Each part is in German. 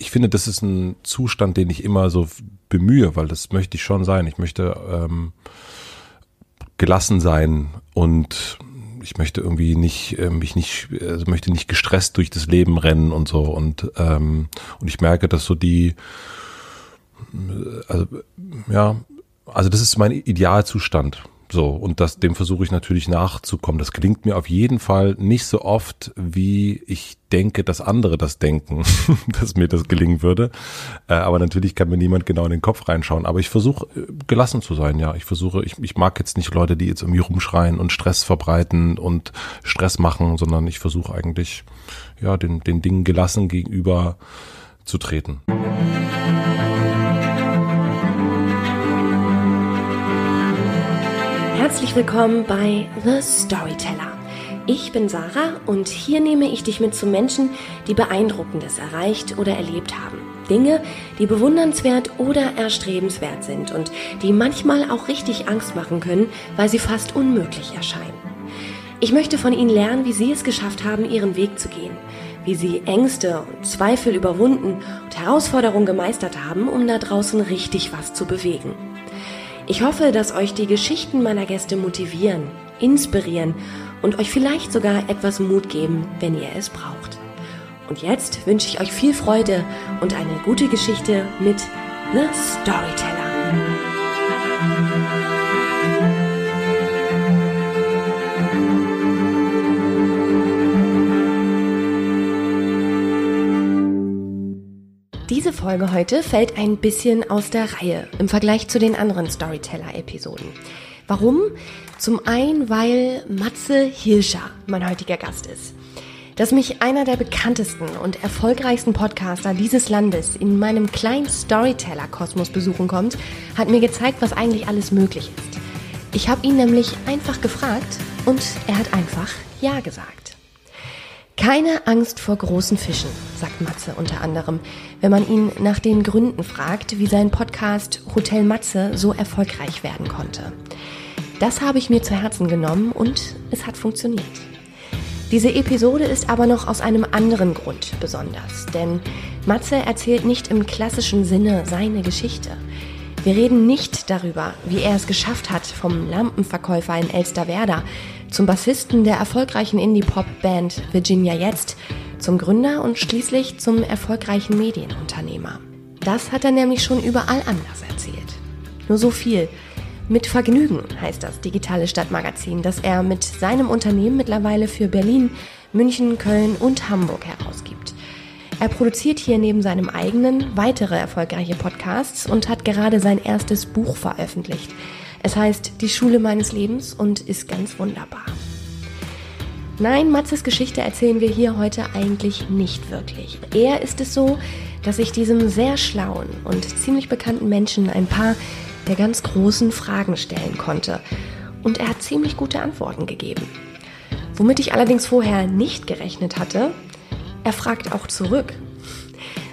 ich finde, das ist ein Zustand, den ich immer so bemühe, weil das möchte ich schon sein. Ich möchte ähm, gelassen sein und ich möchte irgendwie nicht äh, mich nicht also möchte nicht gestresst durch das Leben rennen und so und ähm, und ich merke, dass so die also ja also das ist mein Idealzustand so, und das, dem versuche ich natürlich nachzukommen. Das klingt mir auf jeden Fall nicht so oft, wie ich denke, dass andere das denken, dass mir das gelingen würde. Äh, aber natürlich kann mir niemand genau in den Kopf reinschauen. Aber ich versuche äh, gelassen zu sein, ja. Ich versuche, ich, ich mag jetzt nicht Leute, die jetzt irgendwie rumschreien und Stress verbreiten und Stress machen, sondern ich versuche eigentlich, ja, den, den Dingen gelassen gegenüber zu treten. Herzlich willkommen bei The Storyteller. Ich bin Sarah und hier nehme ich dich mit zu Menschen, die Beeindruckendes erreicht oder erlebt haben. Dinge, die bewundernswert oder erstrebenswert sind und die manchmal auch richtig Angst machen können, weil sie fast unmöglich erscheinen. Ich möchte von ihnen lernen, wie sie es geschafft haben, ihren Weg zu gehen, wie sie Ängste und Zweifel überwunden und Herausforderungen gemeistert haben, um da draußen richtig was zu bewegen. Ich hoffe, dass euch die Geschichten meiner Gäste motivieren, inspirieren und euch vielleicht sogar etwas Mut geben, wenn ihr es braucht. Und jetzt wünsche ich euch viel Freude und eine gute Geschichte mit The Storyteller. Diese Folge heute fällt ein bisschen aus der Reihe im Vergleich zu den anderen Storyteller-Episoden. Warum? Zum einen, weil Matze Hirscher mein heutiger Gast ist. Dass mich einer der bekanntesten und erfolgreichsten Podcaster dieses Landes in meinem kleinen Storyteller-Kosmos besuchen kommt, hat mir gezeigt, was eigentlich alles möglich ist. Ich habe ihn nämlich einfach gefragt und er hat einfach Ja gesagt. Keine Angst vor großen Fischen, sagt Matze unter anderem, wenn man ihn nach den Gründen fragt, wie sein Podcast Hotel Matze so erfolgreich werden konnte. Das habe ich mir zu Herzen genommen und es hat funktioniert. Diese Episode ist aber noch aus einem anderen Grund besonders, denn Matze erzählt nicht im klassischen Sinne seine Geschichte. Wir reden nicht darüber, wie er es geschafft hat, vom Lampenverkäufer in Elsterwerda zum Bassisten der erfolgreichen Indie-Pop-Band Virginia Jetzt, zum Gründer und schließlich zum erfolgreichen Medienunternehmer. Das hat er nämlich schon überall anders erzählt. Nur so viel. Mit Vergnügen heißt das digitale Stadtmagazin, das er mit seinem Unternehmen mittlerweile für Berlin, München, Köln und Hamburg herausgibt. Er produziert hier neben seinem eigenen weitere erfolgreiche Podcasts und hat gerade sein erstes Buch veröffentlicht, es heißt Die Schule meines Lebens und ist ganz wunderbar. Nein, Matzes Geschichte erzählen wir hier heute eigentlich nicht wirklich. Eher ist es so, dass ich diesem sehr schlauen und ziemlich bekannten Menschen ein paar der ganz großen Fragen stellen konnte. Und er hat ziemlich gute Antworten gegeben. Womit ich allerdings vorher nicht gerechnet hatte, er fragt auch zurück.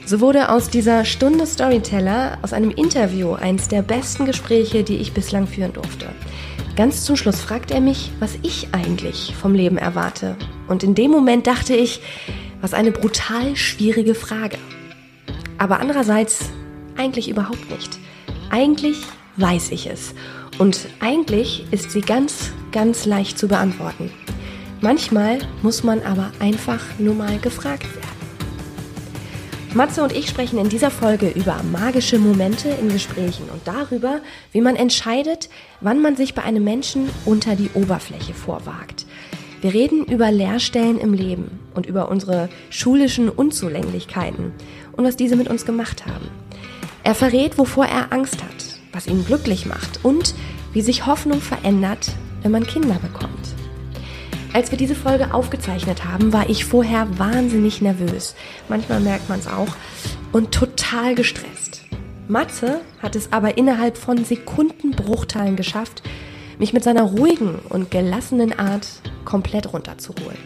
So wurde aus dieser Stunde Storyteller, aus einem Interview, eins der besten Gespräche, die ich bislang führen durfte. Ganz zum Schluss fragt er mich, was ich eigentlich vom Leben erwarte. Und in dem Moment dachte ich, was eine brutal schwierige Frage. Aber andererseits eigentlich überhaupt nicht. Eigentlich weiß ich es. Und eigentlich ist sie ganz, ganz leicht zu beantworten. Manchmal muss man aber einfach nur mal gefragt werden. Matze und ich sprechen in dieser Folge über magische Momente in Gesprächen und darüber, wie man entscheidet, wann man sich bei einem Menschen unter die Oberfläche vorwagt. Wir reden über Leerstellen im Leben und über unsere schulischen Unzulänglichkeiten und was diese mit uns gemacht haben. Er verrät, wovor er Angst hat, was ihn glücklich macht und wie sich Hoffnung verändert, wenn man Kinder bekommt. Als wir diese Folge aufgezeichnet haben, war ich vorher wahnsinnig nervös. Manchmal merkt man es auch. Und total gestresst. Matze hat es aber innerhalb von Sekundenbruchteilen geschafft, mich mit seiner ruhigen und gelassenen Art komplett runterzuholen.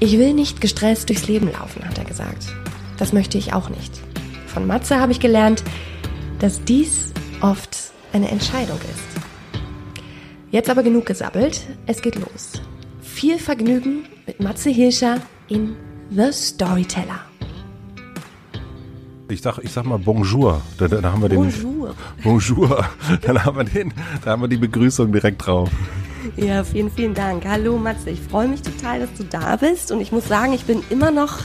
Ich will nicht gestresst durchs Leben laufen, hat er gesagt. Das möchte ich auch nicht. Von Matze habe ich gelernt, dass dies oft eine Entscheidung ist. Jetzt aber genug gesabbelt, es geht los. Viel Vergnügen mit Matze Hirscher in The Storyteller. Ich sag, ich sag mal Bonjour. Da, da haben wir den. Bonjour. Bonjour. Dann haben wir den, da haben wir die Begrüßung direkt drauf. Ja, vielen, vielen Dank. Hallo Matze, ich freue mich total, dass du da bist und ich muss sagen, ich bin immer noch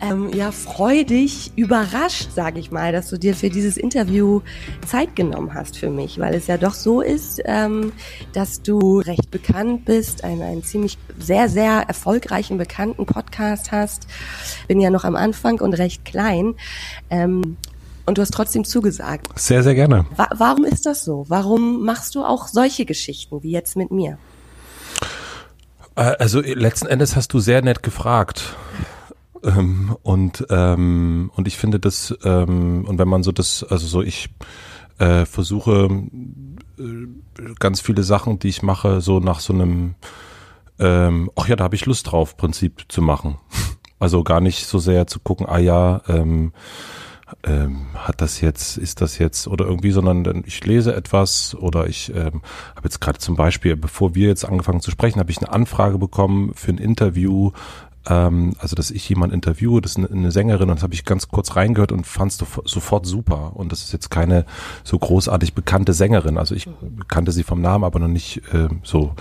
ähm, ja freudig überrascht, sage ich mal, dass du dir für dieses Interview Zeit genommen hast für mich, weil es ja doch so ist, ähm, dass du recht bekannt bist, einen, einen ziemlich sehr, sehr erfolgreichen, bekannten Podcast hast. Bin ja noch am Anfang und recht klein. Ähm, und du hast trotzdem zugesagt. Sehr, sehr gerne. Wa warum ist das so? Warum machst du auch solche Geschichten wie jetzt mit mir? Äh, also letzten Endes hast du sehr nett gefragt. Ähm, und ähm, und ich finde das ähm, und wenn man so das also so ich äh, versuche äh, ganz viele Sachen, die ich mache, so nach so einem ähm, ach ja, da habe ich Lust drauf, Prinzip zu machen. Also gar nicht so sehr zu gucken, ah ja, ähm, ähm, hat das jetzt, ist das jetzt oder irgendwie, sondern ich lese etwas oder ich ähm, habe jetzt gerade zum Beispiel, bevor wir jetzt angefangen zu sprechen, habe ich eine Anfrage bekommen für ein Interview ähm, also dass ich jemand interviewe, das ist eine, eine Sängerin und das habe ich ganz kurz reingehört und fand es sofort super. Und das ist jetzt keine so großartig bekannte Sängerin. Also ich kannte sie vom Namen, aber noch nicht äh, so,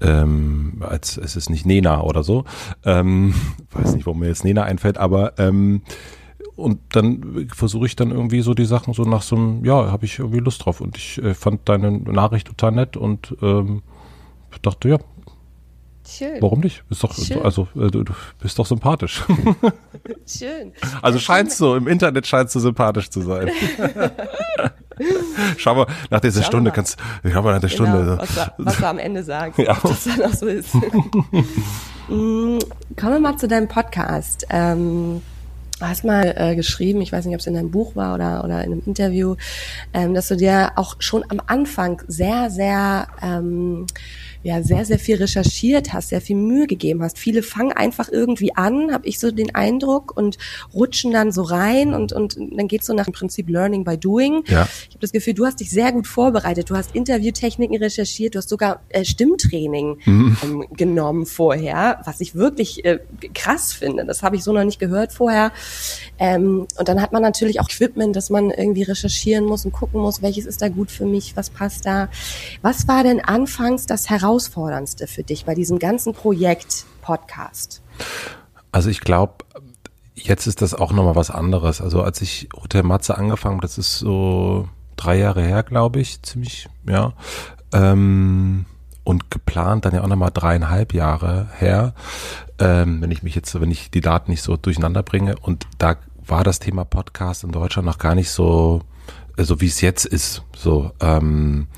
ähm, als es ist nicht Nena oder so. Ähm, weiß nicht, warum mir jetzt Nena einfällt, aber ähm, und dann versuche ich dann irgendwie so die Sachen so nach so einem, ja, habe ich irgendwie Lust drauf. Und ich äh, fand deine Nachricht total nett und ähm, dachte, ja, Schön. Warum nicht? Bist doch, Schön. also äh, du, du bist doch sympathisch. Schön. Also scheinst du, im Internet scheinst du sympathisch zu sein. Schau mal, nach dieser schau Stunde mal. kannst schau mal nach der genau, Stunde. Was du, was du am Ende sagst, ja. dass das dann auch so ist. Mm, kommen wir mal zu deinem Podcast. Ähm, Du hast mal äh, geschrieben, ich weiß nicht, ob es in deinem Buch war oder, oder in einem Interview, ähm, dass du dir auch schon am Anfang sehr, sehr ähm, ja sehr, sehr viel recherchiert hast, sehr viel Mühe gegeben hast. Viele fangen einfach irgendwie an, habe ich so den Eindruck, und rutschen dann so rein und, und dann geht's so nach dem Prinzip Learning by Doing. Ja. Ich habe das Gefühl, du hast dich sehr gut vorbereitet. Du hast Interviewtechniken recherchiert, du hast sogar äh, Stimmtraining mhm. ähm, genommen vorher, was ich wirklich äh, krass finde. Das habe ich so noch nicht gehört vorher. Ähm, und dann hat man natürlich auch Equipment, dass man irgendwie recherchieren muss und gucken muss, welches ist da gut für mich, was passt da. Was war denn anfangs das Heraus herausforderndste für dich bei diesem ganzen Projekt Podcast? Also ich glaube, jetzt ist das auch nochmal was anderes. Also als ich Hotel Matze angefangen habe, das ist so drei Jahre her, glaube ich, ziemlich, ja. Ähm, und geplant dann ja auch nochmal dreieinhalb Jahre her, ähm, wenn ich mich jetzt, wenn ich die Daten nicht so durcheinander bringe. Und da war das Thema Podcast in Deutschland noch gar nicht so, so wie es jetzt ist. So, ähm,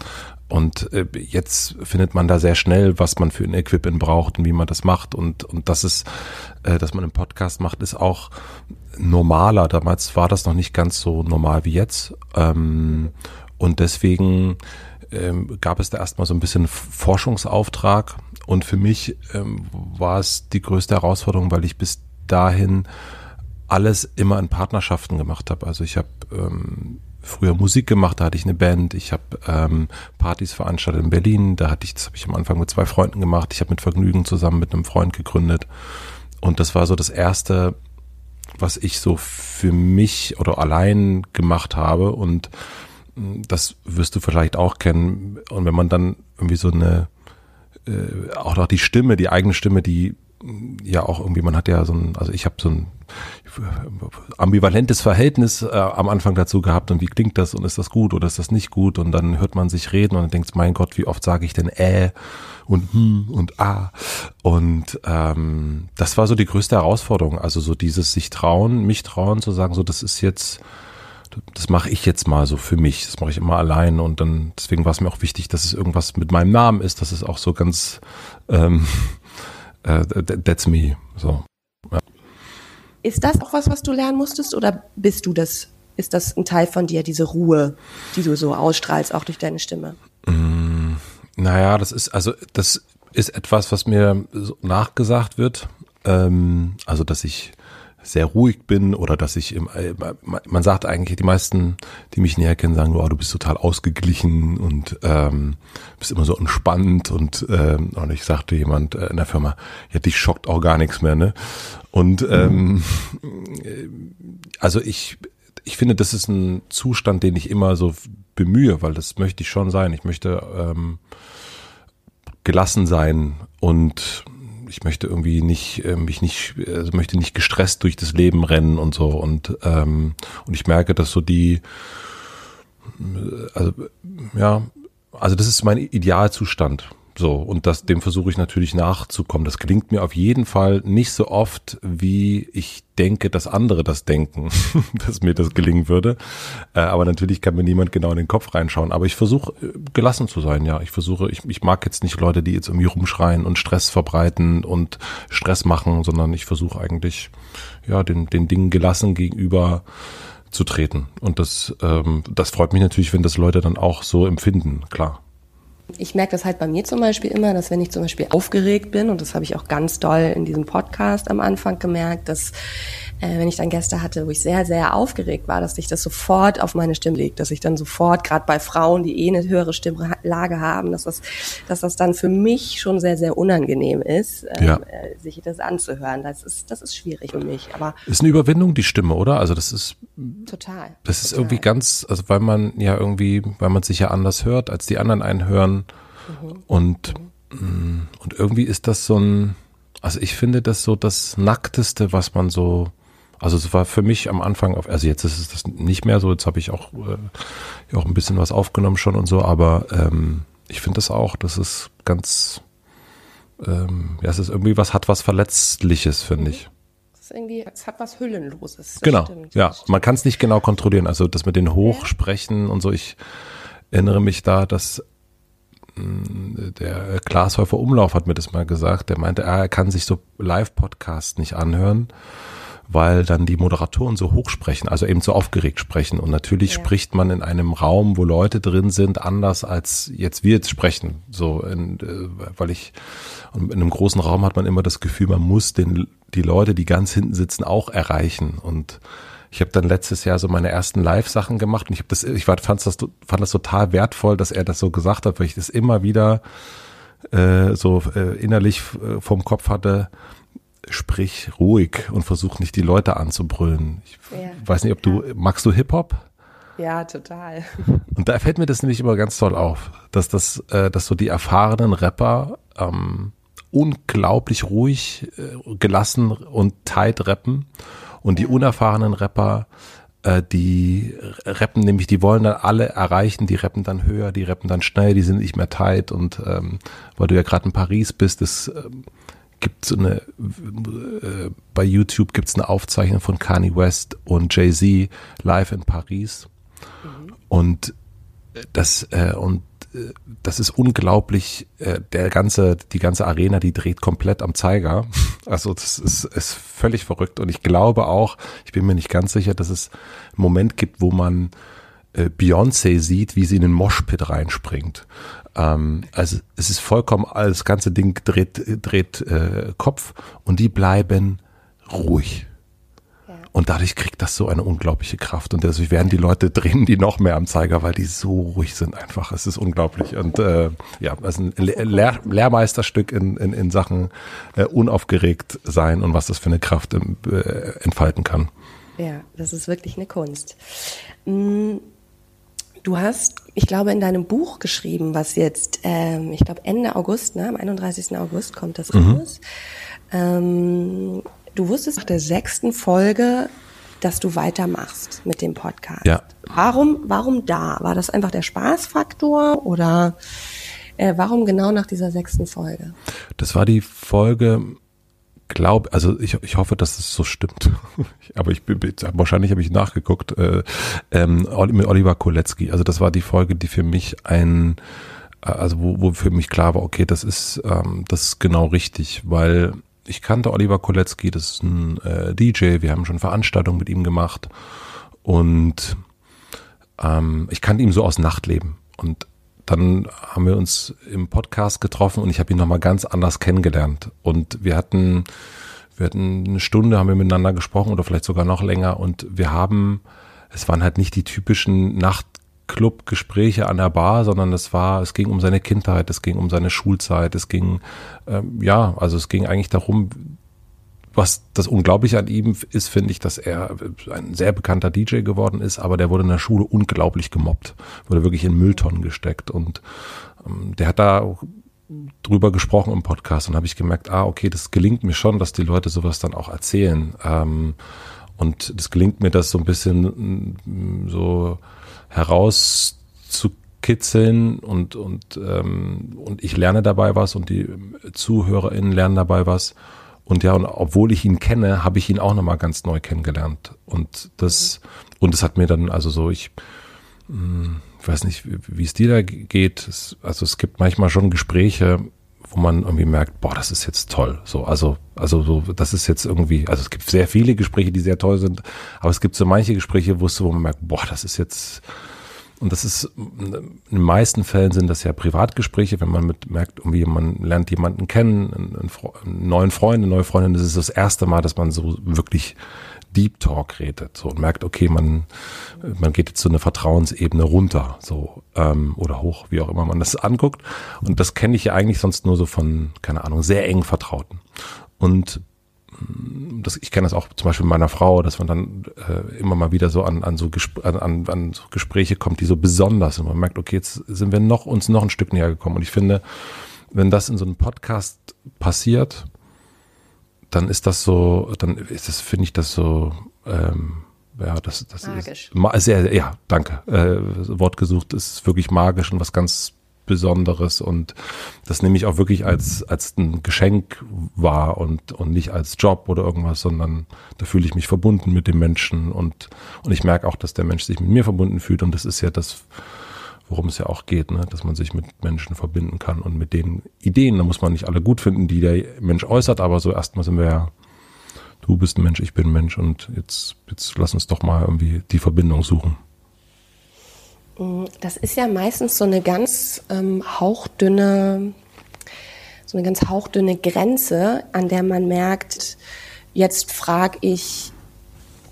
und äh, jetzt findet man da sehr schnell, was man für ein Equipment braucht und wie man das macht. Und, und das ist, äh, dass man einen Podcast macht, ist auch normaler. Damals war das noch nicht ganz so normal wie jetzt. Ähm, und deswegen ähm, gab es da erstmal so ein bisschen Forschungsauftrag. Und für mich ähm, war es die größte Herausforderung, weil ich bis dahin alles immer in Partnerschaften gemacht habe. Also ich habe ähm, früher Musik gemacht, da hatte ich eine Band, ich habe ähm, Partys veranstaltet in Berlin, da hatte ich, das habe ich am Anfang mit zwei Freunden gemacht, ich habe mit Vergnügen zusammen mit einem Freund gegründet und das war so das erste, was ich so für mich oder allein gemacht habe und mm, das wirst du vielleicht auch kennen und wenn man dann irgendwie so eine äh, auch noch die Stimme, die eigene Stimme, die ja auch irgendwie, man hat ja so ein, also ich habe so ein ambivalentes Verhältnis äh, am Anfang dazu gehabt und wie klingt das und ist das gut oder ist das nicht gut? Und dann hört man sich reden und dann denkt, mein Gott, wie oft sage ich denn äh und hm und ah. Und ähm, das war so die größte Herausforderung, also so dieses sich trauen, mich trauen zu sagen, so das ist jetzt das mache ich jetzt mal so für mich, das mache ich immer allein und dann deswegen war es mir auch wichtig, dass es irgendwas mit meinem Namen ist, dass es auch so ganz ähm, äh, that's me so. Ja. Ist das auch was, was du lernen musstest oder bist du das, ist das ein Teil von dir, diese Ruhe, die du so ausstrahlst, auch durch deine Stimme? Mm, naja, das ist, also das ist etwas, was mir nachgesagt wird. Ähm, also, dass ich sehr ruhig bin oder dass ich im, äh, man sagt eigentlich, die meisten, die mich näher kennen, sagen, oh, du bist total ausgeglichen und ähm, bist immer so entspannt und, ähm, und ich sagte jemand äh, in der Firma, ja, dich schockt auch gar nichts mehr, ne? Und ähm, also ich ich finde, das ist ein Zustand, den ich immer so bemühe, weil das möchte ich schon sein. Ich möchte ähm, gelassen sein und ich möchte irgendwie nicht äh, mich nicht also möchte nicht gestresst durch das Leben rennen und so. Und ähm, und ich merke, dass so die also ja also das ist mein Idealzustand so, und das, dem versuche ich natürlich nachzukommen. Das klingt mir auf jeden Fall nicht so oft, wie ich denke, dass andere das denken, dass mir das gelingen würde. Äh, aber natürlich kann mir niemand genau in den Kopf reinschauen. Aber ich versuche äh, gelassen zu sein, ja. Ich versuche, ich, ich mag jetzt nicht Leute, die jetzt irgendwie rumschreien und Stress verbreiten und Stress machen, sondern ich versuche eigentlich, ja, den, den Dingen gelassen gegenüber zu treten. Und das, ähm, das freut mich natürlich, wenn das Leute dann auch so empfinden, klar. Ich merke das halt bei mir zum Beispiel immer, dass wenn ich zum Beispiel aufgeregt bin, und das habe ich auch ganz doll in diesem Podcast am Anfang gemerkt, dass äh, wenn ich dann Gäste hatte, wo ich sehr, sehr aufgeregt war, dass sich das sofort auf meine Stimme legt, dass ich dann sofort, gerade bei Frauen, die eh eine höhere Stimmlage haben, dass das, dass das dann für mich schon sehr, sehr unangenehm ist, ähm, ja. äh, sich das anzuhören. Das ist, das ist schwierig für mich. Aber ist eine Überwindung die Stimme, oder? Also das ist total. Das ist irgendwie ganz, also weil man ja irgendwie, weil man sich ja anders hört, als die anderen einen hören. Mhm. Und, mhm. und irgendwie ist das so ein, also ich finde das so das Nackteste, was man so also es war für mich am Anfang, auf, also jetzt ist es das nicht mehr so, jetzt habe ich auch, äh, auch ein bisschen was aufgenommen schon und so, aber ähm, ich finde das auch, das ist ganz, ähm, ja, es ist irgendwie was, hat was Verletzliches, finde ich. Es ist irgendwie, es hat was Hüllenloses. Genau, stimmt, ja, man kann es nicht genau kontrollieren, also das mit den Hochsprechen und so, ich erinnere mich da, dass mm, der Glashäufer Umlauf hat mir das mal gesagt, der meinte, er kann sich so Live-Podcasts nicht anhören, weil dann die Moderatoren so hoch sprechen, also eben so aufgeregt sprechen. Und natürlich ja. spricht man in einem Raum, wo Leute drin sind, anders als jetzt wir jetzt sprechen. So, in, äh, weil ich, in einem großen Raum hat man immer das Gefühl, man muss den, die Leute, die ganz hinten sitzen, auch erreichen. Und ich habe dann letztes Jahr so meine ersten Live-Sachen gemacht und ich habe das, ich war, fand das, fand das total wertvoll, dass er das so gesagt hat, weil ich das immer wieder äh, so äh, innerlich äh, vom Kopf hatte sprich ruhig und versuch nicht die Leute anzubrüllen. Ich ja. weiß nicht, ob du, magst du Hip-Hop? Ja, total. Und da fällt mir das nämlich immer ganz toll auf, dass das, äh, dass so die erfahrenen Rapper ähm, unglaublich ruhig, äh, gelassen und tight rappen und die unerfahrenen Rapper äh, die rappen nämlich, die wollen dann alle erreichen, die rappen dann höher, die rappen dann schnell, die sind nicht mehr tight und ähm, weil du ja gerade in Paris bist, das ähm, gibt so eine, äh, bei YouTube gibt es eine Aufzeichnung von Kanye West und Jay-Z live in Paris. Mhm. Und das, äh, und das ist unglaublich, äh, der ganze, die ganze Arena, die dreht komplett am Zeiger. Also das ist, ist völlig verrückt. Und ich glaube auch, ich bin mir nicht ganz sicher, dass es einen Moment gibt, wo man äh, Beyoncé sieht, wie sie in den Moshpit reinspringt. Ähm, also es ist vollkommen, das ganze Ding dreht, dreht äh, Kopf und die bleiben ruhig. Und dadurch kriegt das so eine unglaubliche Kraft. Und dadurch werden die Leute drehen die noch mehr am Zeiger, weil die so ruhig sind einfach. Es ist unglaublich. Und äh, ja, ist ein Lehr Lehrmeisterstück in, in, in Sachen äh, unaufgeregt sein und was das für eine Kraft äh, entfalten kann. Ja, das ist wirklich eine Kunst. Mm, Du hast, ich glaube, in deinem Buch geschrieben, was jetzt, ähm, ich glaube, Ende August, ne, am 31. August kommt das mhm. raus. Ähm, du wusstest nach der sechsten Folge, dass du weitermachst mit dem Podcast. Ja. Warum, warum da? War das einfach der Spaßfaktor oder äh, warum genau nach dieser sechsten Folge? Das war die Folge, glaube, also ich, ich hoffe, dass es so stimmt. Aber ich bin wahrscheinlich habe ich nachgeguckt äh, ähm, mit Oliver Kolecki. Also das war die Folge, die für mich ein, also wo, wo für mich klar war, okay, das ist ähm, das ist genau richtig, weil ich kannte Oliver Kolecki, das ist ein äh, DJ. Wir haben schon Veranstaltungen mit ihm gemacht und ähm, ich kannte ihn so aus Nachtleben und dann haben wir uns im Podcast getroffen und ich habe ihn nochmal ganz anders kennengelernt. Und wir hatten, wir hatten eine Stunde, haben wir miteinander gesprochen oder vielleicht sogar noch länger und wir haben, es waren halt nicht die typischen Nachtclub-Gespräche an der Bar, sondern es war, es ging um seine Kindheit, es ging um seine Schulzeit, es ging, ähm, ja, also es ging eigentlich darum, was das Unglaubliche an ihm ist, finde ich, dass er ein sehr bekannter DJ geworden ist, aber der wurde in der Schule unglaublich gemobbt, wurde wirklich in Mülltonnen gesteckt und ähm, der hat da drüber gesprochen im Podcast und habe ich gemerkt, ah, okay, das gelingt mir schon, dass die Leute sowas dann auch erzählen. Ähm, und das gelingt mir, das so ein bisschen mm, so herauszukitzeln und, und, ähm, und ich lerne dabei was und die ZuhörerInnen lernen dabei was. Und ja, und obwohl ich ihn kenne, habe ich ihn auch nochmal ganz neu kennengelernt. Und das, und es hat mir dann, also so, ich, hm, ich weiß nicht, wie es dir da geht. Es, also es gibt manchmal schon Gespräche, wo man irgendwie merkt, boah, das ist jetzt toll. So, also, also so, das ist jetzt irgendwie, also es gibt sehr viele Gespräche, die sehr toll sind, aber es gibt so manche Gespräche, wo, es, wo man merkt, boah, das ist jetzt, und das ist, in den meisten Fällen sind das ja Privatgespräche, wenn man mit merkt, irgendwie man lernt jemanden kennen, einen, einen neuen Freund, eine neue Freundin, das ist das erste Mal, dass man so wirklich Deep Talk redet so und merkt, okay, man, man geht jetzt so eine Vertrauensebene runter, so ähm, oder hoch, wie auch immer man das anguckt. Und das kenne ich ja eigentlich sonst nur so von, keine Ahnung, sehr eng Vertrauten. Und das, ich kenne das auch zum Beispiel meiner Frau, dass man dann äh, immer mal wieder so an, an, so an, an so Gespräche kommt, die so besonders sind. Man merkt, okay, jetzt sind wir noch uns noch ein Stück näher gekommen. Und ich finde, wenn das in so einem Podcast passiert, dann ist das so, dann ist das, finde ich das so, ähm, ja, das, das magisch. ist sehr, ja, danke. Äh, Wort gesucht ist wirklich magisch und was ganz Besonderes und das nehme ich auch wirklich als, als ein Geschenk wahr und, und nicht als Job oder irgendwas, sondern da fühle ich mich verbunden mit dem Menschen und, und ich merke auch, dass der Mensch sich mit mir verbunden fühlt und das ist ja das, worum es ja auch geht, ne? dass man sich mit Menschen verbinden kann und mit den Ideen, da muss man nicht alle gut finden, die der Mensch äußert, aber so erstmal sind wir ja, du bist ein Mensch, ich bin ein Mensch und jetzt, jetzt lass uns doch mal irgendwie die Verbindung suchen. Das ist ja meistens so eine ganz ähm, hauchdünne, so eine ganz hauchdünne Grenze, an der man merkt, jetzt frage ich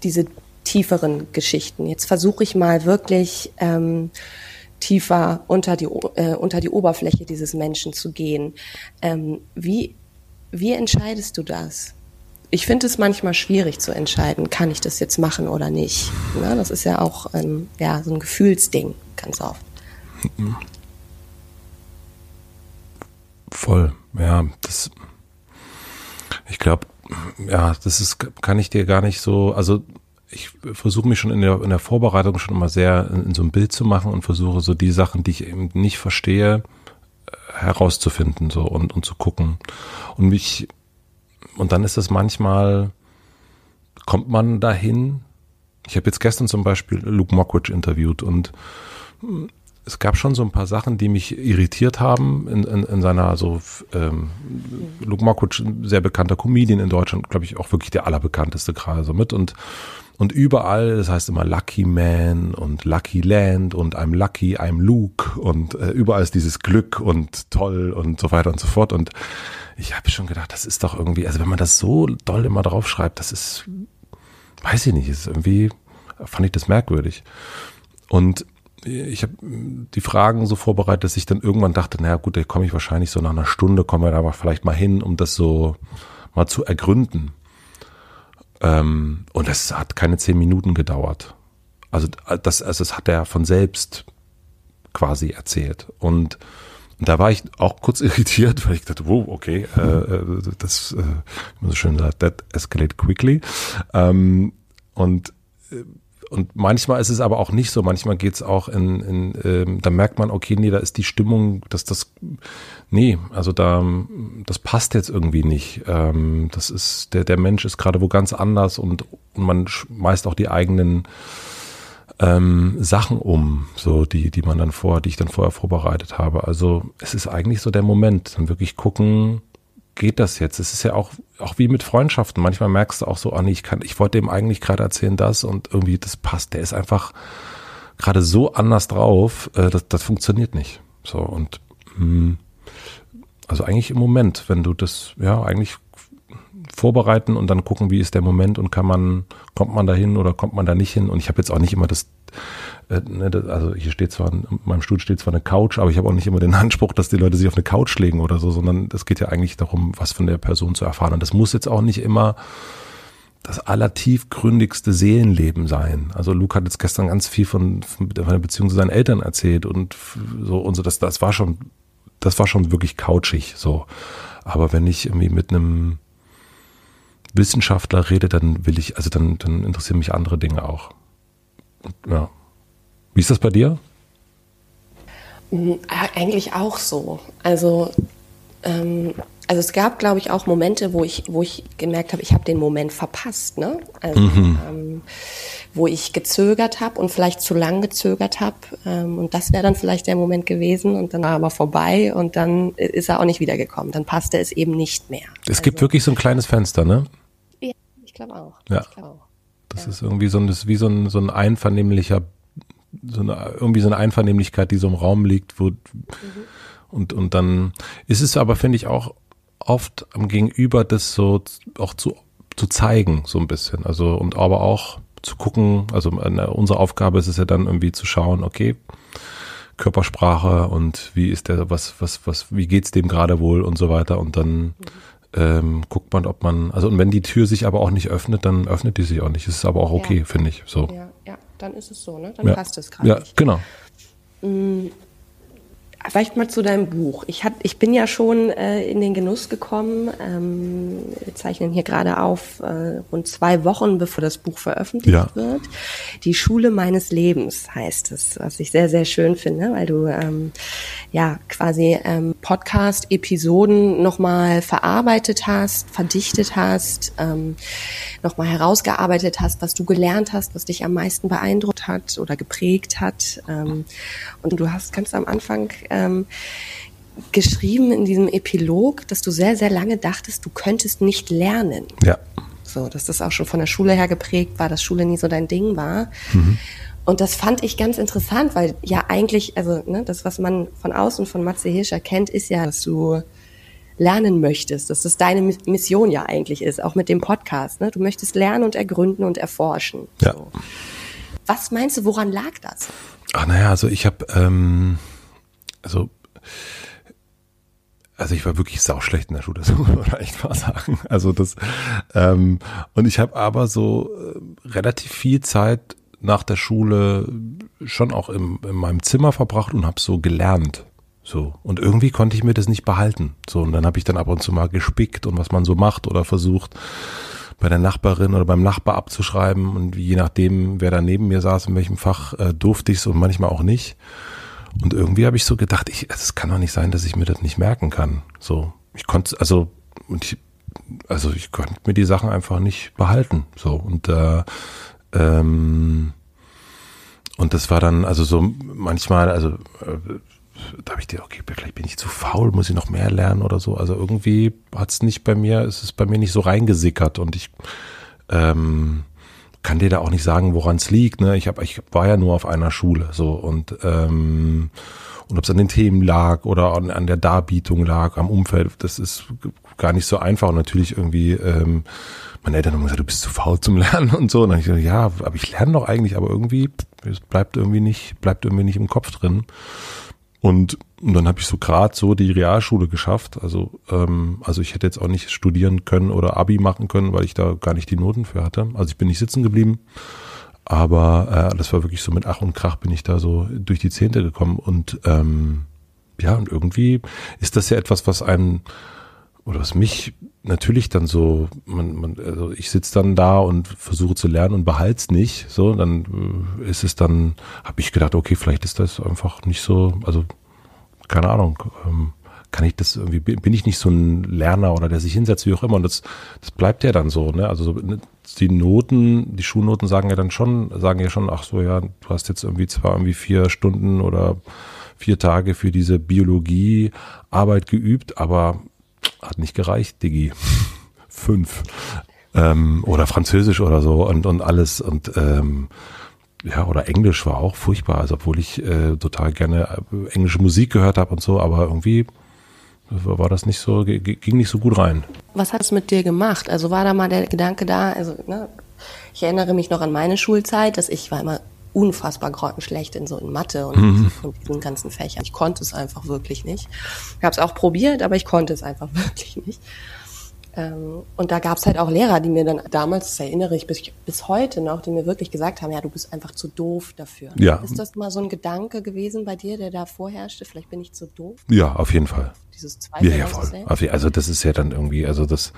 diese tieferen Geschichten. Jetzt versuche ich mal wirklich ähm, tiefer unter die, äh, unter die Oberfläche dieses Menschen zu gehen. Ähm, wie, wie entscheidest du das? ich finde es manchmal schwierig zu entscheiden, kann ich das jetzt machen oder nicht. Ne? Das ist ja auch ähm, ja, so ein Gefühlsding ganz oft. Voll, ja, das, ich glaube, ja, das ist, kann ich dir gar nicht so, also ich versuche mich schon in der, in der Vorbereitung schon immer sehr in, in, so ein Bild zu machen und versuche so die Sachen, die ich eben nicht verstehe, äh, herauszufinden so und, und zu gucken. Und mich, und dann ist es manchmal, kommt man dahin. Ich habe jetzt gestern zum Beispiel Luke Mockridge interviewt und hm, es gab schon so ein paar Sachen, die mich irritiert haben in, in, in seiner so ähm, Luke Mockridge, sehr bekannter Comedian in Deutschland, glaube ich auch wirklich der allerbekannteste gerade so mit und und überall, das heißt immer Lucky Man und Lucky Land und I'm Lucky, I'm Luke und äh, überall ist dieses Glück und toll und so weiter und so fort und ich habe schon gedacht, das ist doch irgendwie, also wenn man das so doll immer draufschreibt, das ist, weiß ich nicht, ist irgendwie, fand ich das merkwürdig. Und ich habe die Fragen so vorbereitet, dass ich dann irgendwann dachte, naja gut, da komme ich wahrscheinlich so nach einer Stunde, kommen wir da vielleicht mal hin, um das so mal zu ergründen. Ähm, und das hat keine zehn Minuten gedauert. Also das, also das hat er von selbst quasi erzählt. Und und da war ich auch kurz irritiert, weil ich dachte, wow, okay, äh, äh das, äh, wie man so schön sagt, that escalate quickly. Ähm, und äh, und manchmal ist es aber auch nicht so. Manchmal geht es auch in, in ähm, da merkt man, okay, nee, da ist die Stimmung, dass das, nee, also da, das passt jetzt irgendwie nicht. Ähm, das ist, der, der Mensch ist gerade wo ganz anders und, und man schmeißt auch die eigenen ähm, Sachen um, so die, die man dann vor, die ich dann vorher vorbereitet habe. Also es ist eigentlich so der Moment, dann wirklich gucken, geht das jetzt? Es ist ja auch, auch wie mit Freundschaften. Manchmal merkst du auch so, nee, ich kann, ich wollte ihm eigentlich gerade erzählen das und irgendwie das passt. Der ist einfach gerade so anders drauf, äh, das, das funktioniert nicht. So und mh, hm, also eigentlich im Moment, wenn du das, ja, eigentlich vorbereiten und dann gucken, wie ist der Moment und kann man, kommt man da hin oder kommt man da nicht hin. Und ich habe jetzt auch nicht immer das, äh, ne, das, also hier steht zwar, in meinem Stuhl steht zwar eine Couch, aber ich habe auch nicht immer den Anspruch, dass die Leute sich auf eine Couch legen oder so, sondern es geht ja eigentlich darum, was von der Person zu erfahren. Und das muss jetzt auch nicht immer das allertiefgründigste Seelenleben sein. Also Luke hat jetzt gestern ganz viel von, von der Beziehung zu seinen Eltern erzählt und so und so. Das, das war schon, das war schon wirklich couchig. So, aber wenn ich irgendwie mit einem Wissenschaftler rede, dann will ich, also dann, dann interessieren mich andere Dinge auch. Ja. Wie ist das bei dir? Mm, eigentlich auch so. Also ähm, also es gab, glaube ich, auch Momente, wo ich, wo ich gemerkt habe, ich habe den Moment verpasst, ne? Also, mhm. ähm, wo ich gezögert habe und vielleicht zu lang gezögert habe. Ähm, und das wäre dann vielleicht der Moment gewesen und dann war er aber vorbei und dann ist er auch nicht wiedergekommen. Dann passte es eben nicht mehr. Es also, gibt wirklich so ein kleines Fenster, ne? Ich glaube auch. Ja. Glaub auch. Das ja. ist irgendwie so ein, das ist wie so ein, so ein einvernehmlicher, so eine, irgendwie so eine Einvernehmlichkeit, die so im Raum liegt, wo, mhm. und, und dann ist es aber, finde ich, auch oft am Gegenüber das so auch zu, zu zeigen, so ein bisschen. Also, und aber auch zu gucken, also unsere Aufgabe ist es ja dann irgendwie zu schauen, okay, Körpersprache und wie ist der, was, was, was, wie geht's dem gerade wohl und so weiter. Und dann ähm, guckt man, ob man, also und wenn die Tür sich aber auch nicht öffnet, dann öffnet die sich auch nicht. Das ist aber auch okay, ja. finde ich. So. Ja, ja, dann ist es so, ne? Dann ja. passt es gerade. Ja, nicht. genau. Vielleicht mal zu deinem Buch. Ich, hat, ich bin ja schon äh, in den Genuss gekommen. Ähm, wir zeichnen hier gerade auf, äh, rund zwei Wochen bevor das Buch veröffentlicht ja. wird. Die Schule meines Lebens heißt es, was ich sehr, sehr schön finde, weil du ähm, ja quasi ähm, Podcast-Episoden nochmal verarbeitet hast, verdichtet hast, ähm, nochmal herausgearbeitet hast, was du gelernt hast, was dich am meisten beeindruckt hat oder geprägt hat. Ähm, und du hast ganz am Anfang ähm, geschrieben in diesem Epilog, dass du sehr, sehr lange dachtest, du könntest nicht lernen. Ja. So, dass das auch schon von der Schule her geprägt war, dass Schule nie so dein Ding war. Mhm. Und das fand ich ganz interessant, weil ja eigentlich, also ne, das, was man von außen von Matze Hirscher kennt, ist ja, dass du lernen möchtest, dass das deine Mission ja eigentlich ist, auch mit dem Podcast. Ne? Du möchtest lernen und ergründen und erforschen. Ja. So. Was meinst du, woran lag das? Ach naja, also ich habe ähm, also also ich war wirklich sauschlecht in der Schule, das muss man echt mal sagen. Also das ähm, und ich habe aber so äh, relativ viel Zeit nach der Schule schon auch im, in meinem Zimmer verbracht und habe so gelernt. So und irgendwie konnte ich mir das nicht behalten. So und dann habe ich dann ab und zu mal gespickt und was man so macht oder versucht bei der Nachbarin oder beim Nachbar abzuschreiben und je nachdem, wer da neben mir saß, in welchem Fach äh, durfte ich es und manchmal auch nicht. Und irgendwie habe ich so gedacht, ich, es kann doch nicht sein, dass ich mir das nicht merken kann. So, ich konnte, also, und ich, also ich konnte mir die Sachen einfach nicht behalten. So, und äh, ähm, und das war dann, also so manchmal, also äh, da habe ich dir, okay, vielleicht bin ich zu faul, muss ich noch mehr lernen oder so. Also irgendwie hat es nicht bei mir, es ist bei mir nicht so reingesickert und ich ähm, kann dir da auch nicht sagen, woran es liegt. Ne? Ich, hab, ich war ja nur auf einer Schule so und ähm, und ob es an den Themen lag oder an, an der Darbietung lag, am Umfeld, das ist gar nicht so einfach. Und natürlich irgendwie, ähm, meine Eltern haben gesagt, du bist zu faul zum Lernen und so. Und dann ich gesagt, ja, aber ich lerne doch eigentlich, aber irgendwie, es bleibt irgendwie nicht, bleibt irgendwie nicht im Kopf drin. Und, und dann habe ich so gerade so die Realschule geschafft. Also, ähm, also ich hätte jetzt auch nicht studieren können oder Abi machen können, weil ich da gar nicht die Noten für hatte. Also ich bin nicht sitzen geblieben. Aber äh, das war wirklich so mit Ach und Krach bin ich da so durch die Zehnte gekommen. Und ähm, ja, und irgendwie ist das ja etwas, was einen oder was mich natürlich dann so, man, man, also ich sitze dann da und versuche zu lernen und behalte es nicht. So, dann äh, ist es dann, habe ich gedacht, okay, vielleicht ist das einfach nicht so, also keine Ahnung, ähm, kann ich das irgendwie, bin ich nicht so ein Lerner oder der sich hinsetzt, wie auch immer. Und das, das bleibt ja dann so, ne? Also so, ne, die Noten, die Schulnoten sagen ja dann schon, sagen ja schon, ach so, ja, du hast jetzt irgendwie zwar irgendwie vier Stunden oder vier Tage für diese Biologiearbeit geübt, aber hat nicht gereicht, Digi. Fünf. Ähm, oder Französisch oder so und, und alles und ähm, ja, oder Englisch war auch furchtbar, also obwohl ich äh, total gerne äh, englische Musik gehört habe und so, aber irgendwie war das nicht so, ging nicht so gut rein. Was hat es mit dir gemacht? Also war da mal der Gedanke da, also ne, ich erinnere mich noch an meine Schulzeit, dass ich war immer unfassbar grottenschlecht in so in Mathe und, mhm. und diesen ganzen Fächern. Ich konnte es einfach wirklich nicht. Ich habe es auch probiert, aber ich konnte es einfach wirklich nicht. Ähm, und da gab es halt auch Lehrer, die mir dann damals, das erinnere ich bis, bis heute noch, die mir wirklich gesagt haben, ja, du bist einfach zu doof dafür. Ja. Ist das mal so ein Gedanke gewesen bei dir, der da vorherrschte? Vielleicht bin ich zu doof? Ja, auf jeden Fall. Dieses Zweifel ja, ja, voll. Also das ist ja dann irgendwie, also das,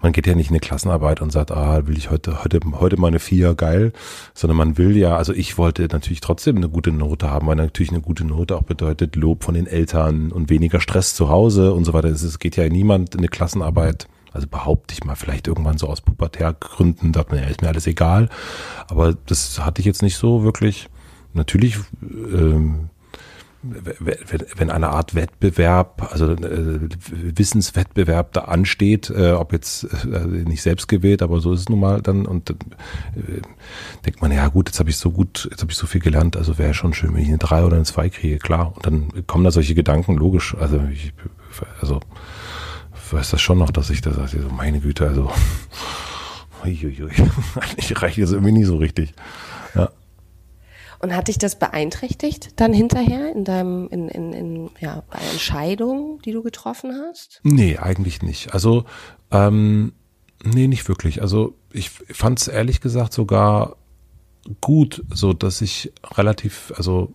man geht ja nicht in eine Klassenarbeit und sagt, ah, will ich heute, heute, heute mal eine Vier, geil, sondern man will ja, also ich wollte natürlich trotzdem eine gute Note haben, weil natürlich eine gute Note auch bedeutet Lob von den Eltern und weniger Stress zu Hause und so weiter. Es geht ja niemand in eine Klassenarbeit also behaupte ich mal, vielleicht irgendwann so aus Pubertärgründen, sagt man, ja, ist mir alles egal. Aber das hatte ich jetzt nicht so wirklich. Natürlich, ähm, wenn eine Art Wettbewerb, also äh, Wissenswettbewerb da ansteht, äh, ob jetzt äh, nicht selbst gewählt, aber so ist es nun mal dann und äh, denkt man, ja gut, jetzt habe ich so gut, jetzt habe ich so viel gelernt, also wäre schon schön, wenn ich eine drei oder eine zwei kriege, klar. Und dann kommen da solche Gedanken, logisch. Also ich, also weiß das schon noch, dass ich das, also meine Güte, also uiuiui, eigentlich reicht es irgendwie nie so richtig. Ja. Und hat dich das beeinträchtigt dann hinterher in deinem, in, in, in, ja, bei Entscheidungen, die du getroffen hast? Nee, eigentlich nicht. Also, ähm, nee, nicht wirklich. Also ich fand es ehrlich gesagt sogar gut, so dass ich relativ, also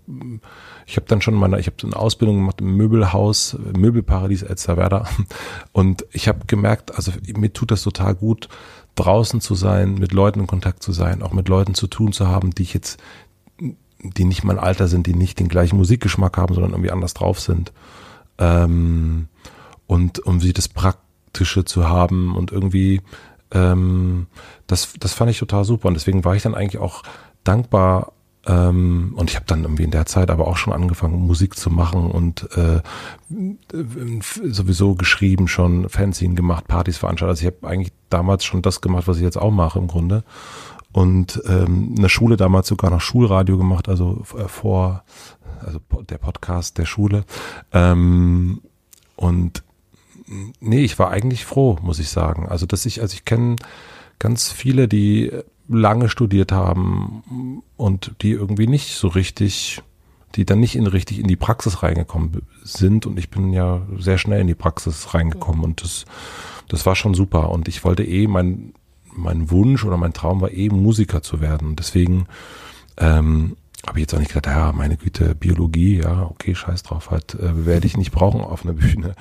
ich habe dann schon meine, ich habe eine Ausbildung gemacht im Möbelhaus, Möbelparadies Elsterwerda und ich habe gemerkt, also mir tut das total gut, draußen zu sein, mit Leuten in Kontakt zu sein, auch mit Leuten zu tun zu haben, die ich jetzt, die nicht mein Alter sind, die nicht den gleichen Musikgeschmack haben, sondern irgendwie anders drauf sind. Ähm, und um sie das Praktische zu haben und irgendwie ähm, das, das fand ich total super und deswegen war ich dann eigentlich auch dankbar ähm, und ich habe dann irgendwie in der Zeit aber auch schon angefangen, Musik zu machen und äh, sowieso geschrieben, schon Fanzine gemacht, Partys veranstaltet. Also ich habe eigentlich damals schon das gemacht, was ich jetzt auch mache im Grunde. Und ähm, in der Schule damals sogar noch Schulradio gemacht, also äh, vor, also der Podcast der Schule. Ähm, und nee, ich war eigentlich froh, muss ich sagen. Also, dass ich, also ich kenne ganz viele, die lange studiert haben und die irgendwie nicht so richtig, die dann nicht in richtig in die Praxis reingekommen sind. Und ich bin ja sehr schnell in die Praxis reingekommen und das, das war schon super. Und ich wollte eh, mein, mein Wunsch oder mein Traum war eh, Musiker zu werden. Deswegen ähm, habe ich jetzt auch nicht gedacht, ja, meine Güte, Biologie, ja, okay, scheiß drauf, halt, äh, werde ich nicht brauchen auf einer Bühne.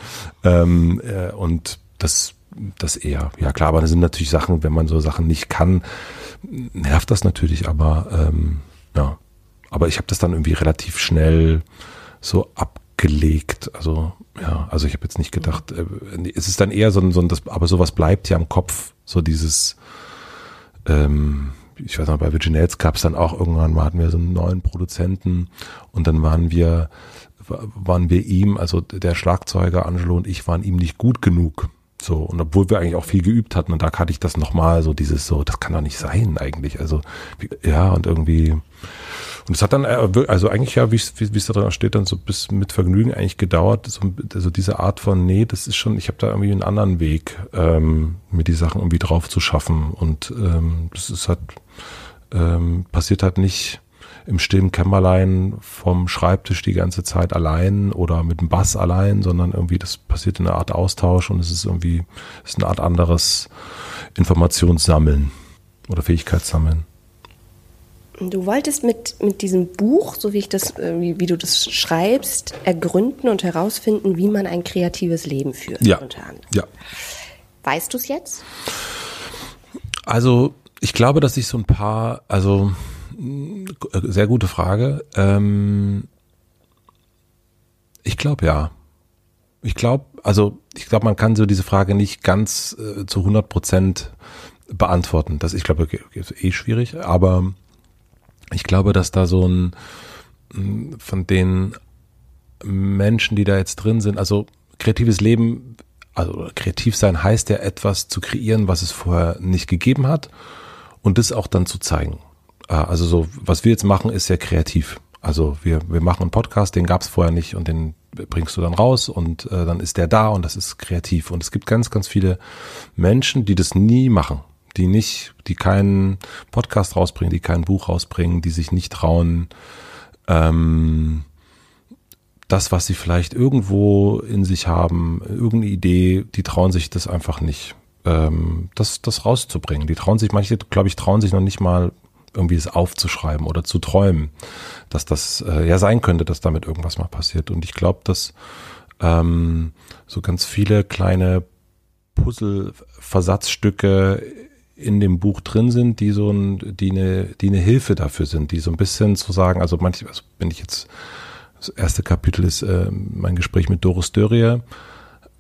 Ähm, äh, und das, das eher, ja klar, aber das sind natürlich Sachen, wenn man so Sachen nicht kann, nervt das natürlich, aber ähm, ja. Aber ich habe das dann irgendwie relativ schnell so abgelegt. Also, ja, also ich habe jetzt nicht gedacht, äh, es ist dann eher so ein, so ein das, aber sowas bleibt ja im Kopf, so dieses, ähm, ich weiß noch, bei Virginals gab es dann auch irgendwann mal, hatten wir so einen neuen Produzenten und dann waren wir, waren wir ihm, also der Schlagzeuger Angelo und ich waren ihm nicht gut genug. So, und obwohl wir eigentlich auch viel geübt hatten, und da hatte ich das nochmal, so dieses so, das kann doch nicht sein eigentlich. Also, ja, und irgendwie, und es hat dann, äh, also eigentlich ja, wie es da drin steht, dann so bis mit Vergnügen eigentlich gedauert, so also diese Art von, nee, das ist schon, ich habe da irgendwie einen anderen Weg, ähm, mir die Sachen irgendwie drauf zu schaffen. Und ähm, das ist halt, ähm, passiert halt nicht im stillen Kämmerlein vom Schreibtisch die ganze Zeit allein oder mit dem Bass allein, sondern irgendwie das passiert in einer Art Austausch und es ist irgendwie ist eine Art anderes Informationssammeln oder Fähigkeitssammeln. Du wolltest mit, mit diesem Buch, so wie ich das, äh, wie, wie du das schreibst, ergründen und herausfinden, wie man ein kreatives Leben führt. Ja. ja. Weißt du es jetzt? Also ich glaube, dass ich so ein paar, also sehr gute Frage. Ähm, ich glaube ja. Ich glaube, also ich glaube, man kann so diese Frage nicht ganz äh, zu 100 Prozent beantworten. Das ich glaube ist eh schwierig, aber ich glaube, dass da so ein von den Menschen, die da jetzt drin sind, also kreatives Leben, also kreativ sein heißt ja etwas zu kreieren, was es vorher nicht gegeben hat und das auch dann zu zeigen. Ah, also so, was wir jetzt machen, ist sehr kreativ. Also wir, wir machen einen Podcast, den gab es vorher nicht und den bringst du dann raus und äh, dann ist der da und das ist kreativ. Und es gibt ganz, ganz viele Menschen, die das nie machen, die nicht, die keinen Podcast rausbringen, die kein Buch rausbringen, die sich nicht trauen, ähm, das, was sie vielleicht irgendwo in sich haben, irgendeine Idee, die trauen sich das einfach nicht, ähm, das, das rauszubringen. Die trauen sich, manche, glaube ich, trauen sich noch nicht mal irgendwie es aufzuschreiben oder zu träumen, dass das äh, ja sein könnte, dass damit irgendwas mal passiert. Und ich glaube, dass ähm, so ganz viele kleine Puzzle-Versatzstücke in dem Buch drin sind, die so ein, die eine, die eine Hilfe dafür sind, die so ein bisschen zu sagen, also manchmal, also wenn ich jetzt, das erste Kapitel ist äh, mein Gespräch mit Doris Dörrier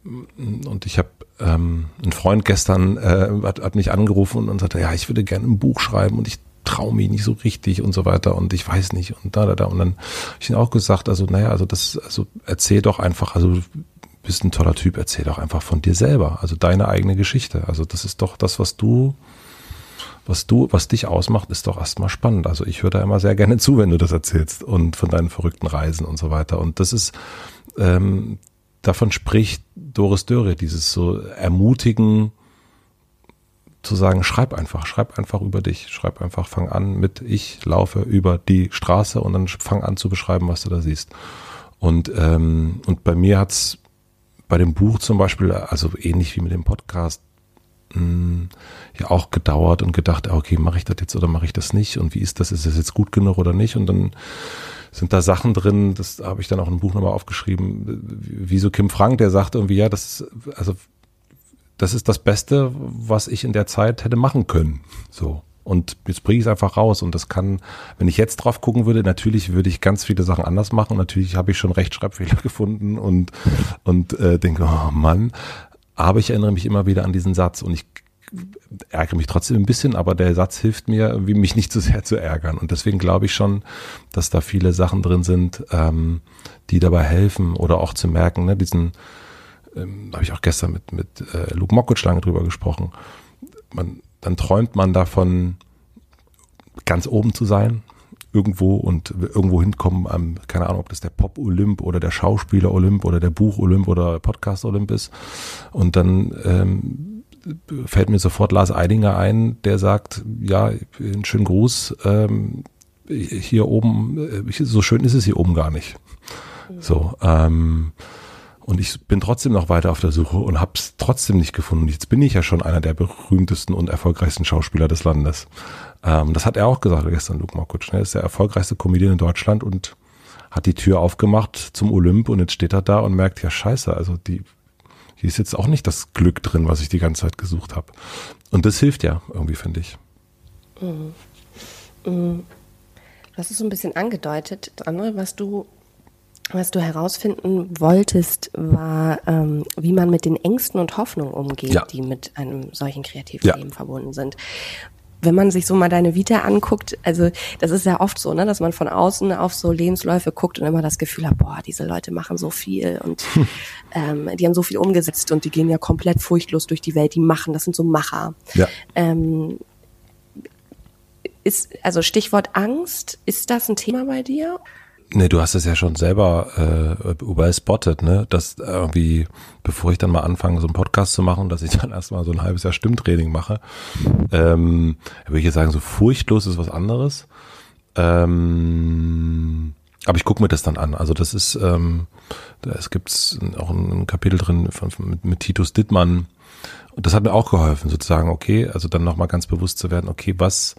und ich habe ähm, ein Freund gestern äh, hat, hat mich angerufen und sagte, ja, ich würde gerne ein Buch schreiben und ich traue mich nicht so richtig und so weiter und ich weiß nicht und da, da, da. Und dann habe ich ihm auch gesagt, also naja, also das, also erzähl doch einfach, also bist ein toller Typ, erzähl doch einfach von dir selber, also deine eigene Geschichte. Also das ist doch das, was du, was du, was dich ausmacht, ist doch erstmal spannend. Also ich höre da immer sehr gerne zu, wenn du das erzählst und von deinen verrückten Reisen und so weiter. Und das ist, ähm, davon spricht Doris Dörre, dieses so ermutigen, zu sagen, schreib einfach, schreib einfach über dich, schreib einfach, fang an mit, ich laufe über die Straße und dann fang an zu beschreiben, was du da siehst. Und, ähm, und bei mir hat's bei dem Buch zum Beispiel, also ähnlich wie mit dem Podcast, mh, hm, ja auch gedauert und gedacht, okay, mache ich das jetzt oder mache ich das nicht? Und wie ist das, ist das jetzt gut genug oder nicht? Und dann sind da Sachen drin, das habe ich dann auch im Buch nochmal aufgeschrieben, wie so Kim Frank, der sagt irgendwie, ja, das, also das ist das Beste, was ich in der Zeit hätte machen können. So. Und jetzt bringe ich es einfach raus. Und das kann, wenn ich jetzt drauf gucken würde, natürlich würde ich ganz viele Sachen anders machen. Natürlich habe ich schon Rechtschreibfehler gefunden und, und äh, denke, oh Mann. Aber ich erinnere mich immer wieder an diesen Satz und ich ärgere mich trotzdem ein bisschen, aber der Satz hilft mir, wie mich nicht zu sehr zu ärgern. Und deswegen glaube ich schon, dass da viele Sachen drin sind, ähm, die dabei helfen oder auch zu merken, ne, diesen, ähm, habe ich auch gestern mit, mit äh, Luke Mockridge lange drüber gesprochen, man, dann träumt man davon, ganz oben zu sein, irgendwo und irgendwo hinkommen, ähm, keine Ahnung, ob das der Pop-Olymp oder der Schauspieler-Olymp oder der Buch-Olymp oder Podcast-Olymp ist. Und dann ähm, fällt mir sofort Lars Eidinger ein, der sagt, ja, einen schönen Gruß, ähm, hier oben, äh, so schön ist es hier oben gar nicht. So, ähm, und ich bin trotzdem noch weiter auf der Suche und habe es trotzdem nicht gefunden. Jetzt bin ich ja schon einer der berühmtesten und erfolgreichsten Schauspieler des Landes. Ähm, das hat er auch gesagt gestern, Luke Mockridge. Ne? Er ist der erfolgreichste Comedian in Deutschland und hat die Tür aufgemacht zum Olymp und jetzt steht er da und merkt, ja scheiße, also die, hier ist jetzt auch nicht das Glück drin, was ich die ganze Zeit gesucht habe. Und das hilft ja irgendwie, finde ich. Mhm. Mhm. Du hast es so ein bisschen angedeutet. Das andere, was du was du herausfinden wolltest, war, ähm, wie man mit den Ängsten und Hoffnungen umgeht, ja. die mit einem solchen Kreativleben ja. verbunden sind. Wenn man sich so mal deine Vita anguckt, also das ist ja oft so, ne, dass man von außen auf so Lebensläufe guckt und immer das Gefühl hat, boah, diese Leute machen so viel und hm. ähm, die haben so viel umgesetzt und die gehen ja komplett furchtlos durch die Welt, die machen, das sind so Macher. Ja. Ähm, ist, also Stichwort Angst, ist das ein Thema bei dir? Nee, du hast es ja schon selber äh, überall spottet, ne? Dass irgendwie, bevor ich dann mal anfange, so einen Podcast zu machen, dass ich dann erstmal so ein halbes Jahr Stimmtraining mache, ähm, würde ich jetzt sagen, so furchtlos ist was anderes. Ähm, aber ich gucke mir das dann an. Also das ist, ähm, es gibt auch ein Kapitel drin von, mit, mit Titus Dittmann. Und das hat mir auch geholfen, sozusagen, okay, also dann nochmal ganz bewusst zu werden, okay, was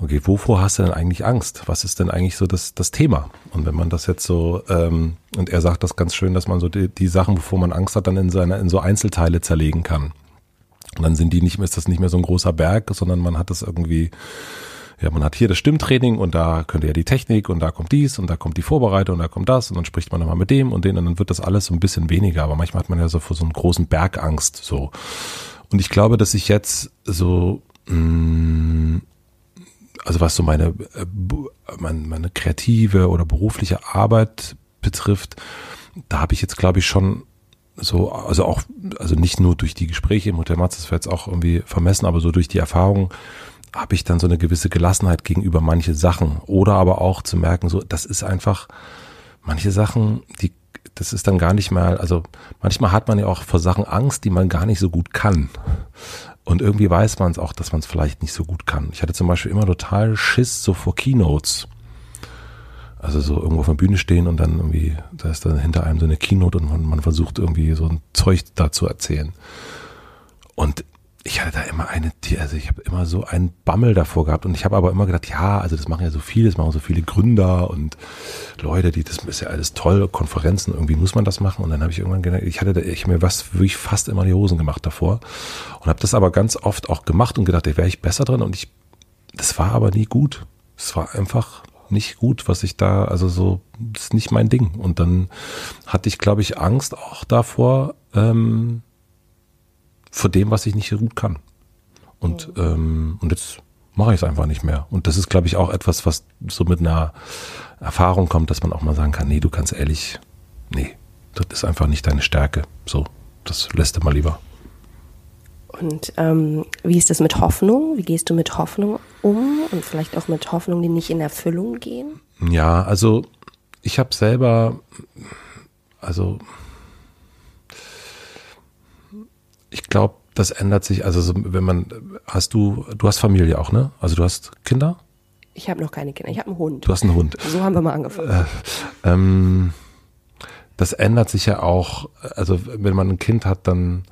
okay, wovor hast du denn eigentlich Angst? Was ist denn eigentlich so das, das Thema? Und wenn man das jetzt so, ähm, und er sagt das ganz schön, dass man so die, die Sachen, bevor man Angst hat, dann in seine, in so Einzelteile zerlegen kann. Und dann sind die nicht mehr, ist das nicht mehr so ein großer Berg, sondern man hat das irgendwie, ja, man hat hier das Stimmtraining und da könnte ja die Technik und da kommt dies und da kommt die Vorbereitung und da kommt das und dann spricht man nochmal mit dem und den und dann wird das alles so ein bisschen weniger. Aber manchmal hat man ja so vor so einen großen Berg Angst, so. Und ich glaube, dass ich jetzt so, mh, mm, also was so meine, äh, meine, meine kreative oder berufliche Arbeit betrifft, da habe ich jetzt, glaube ich, schon so, also auch, also nicht nur durch die Gespräche im Hotel Matz, das wäre jetzt auch irgendwie vermessen, aber so durch die Erfahrung habe ich dann so eine gewisse Gelassenheit gegenüber manche Sachen oder aber auch zu merken, so das ist einfach manche Sachen, die das ist dann gar nicht mal, also manchmal hat man ja auch vor Sachen Angst, die man gar nicht so gut kann. Und irgendwie weiß man es auch, dass man es vielleicht nicht so gut kann. Ich hatte zum Beispiel immer total Schiss so vor Keynotes. Also so irgendwo auf der Bühne stehen und dann irgendwie, da ist dann hinter einem so eine Keynote und man, man versucht irgendwie so ein Zeug da zu erzählen. Und ich hatte da immer eine, also ich habe immer so einen Bammel davor gehabt und ich habe aber immer gedacht, ja, also das machen ja so viele, das machen so viele Gründer und Leute, die, das ist ja alles toll, Konferenzen, irgendwie muss man das machen und dann habe ich irgendwann gedacht, ich hatte da, ich mir was wirklich fast immer die Hosen gemacht davor und habe das aber ganz oft auch gemacht und gedacht, da wäre ich besser drin und ich, das war aber nie gut. Es war einfach nicht gut, was ich da, also so, ist nicht mein Ding und dann hatte ich, glaube ich, Angst auch davor, ähm, vor dem, was ich nicht so gut kann. Und, oh. ähm, und jetzt mache ich es einfach nicht mehr. Und das ist, glaube ich, auch etwas, was so mit einer Erfahrung kommt, dass man auch mal sagen kann, nee, du kannst ehrlich, nee, das ist einfach nicht deine Stärke. So, das lässt du mal lieber. Und ähm, wie ist das mit Hoffnung? Wie gehst du mit Hoffnung um und vielleicht auch mit Hoffnung, die nicht in Erfüllung gehen? Ja, also ich habe selber, also ich glaube, das ändert sich. Also so, wenn man, hast du, du hast Familie auch, ne? Also du hast Kinder? Ich habe noch keine Kinder. Ich habe einen Hund. Du hast einen Hund. So haben wir mal angefangen. Äh, ähm, das ändert sich ja auch. Also wenn man ein Kind hat, dann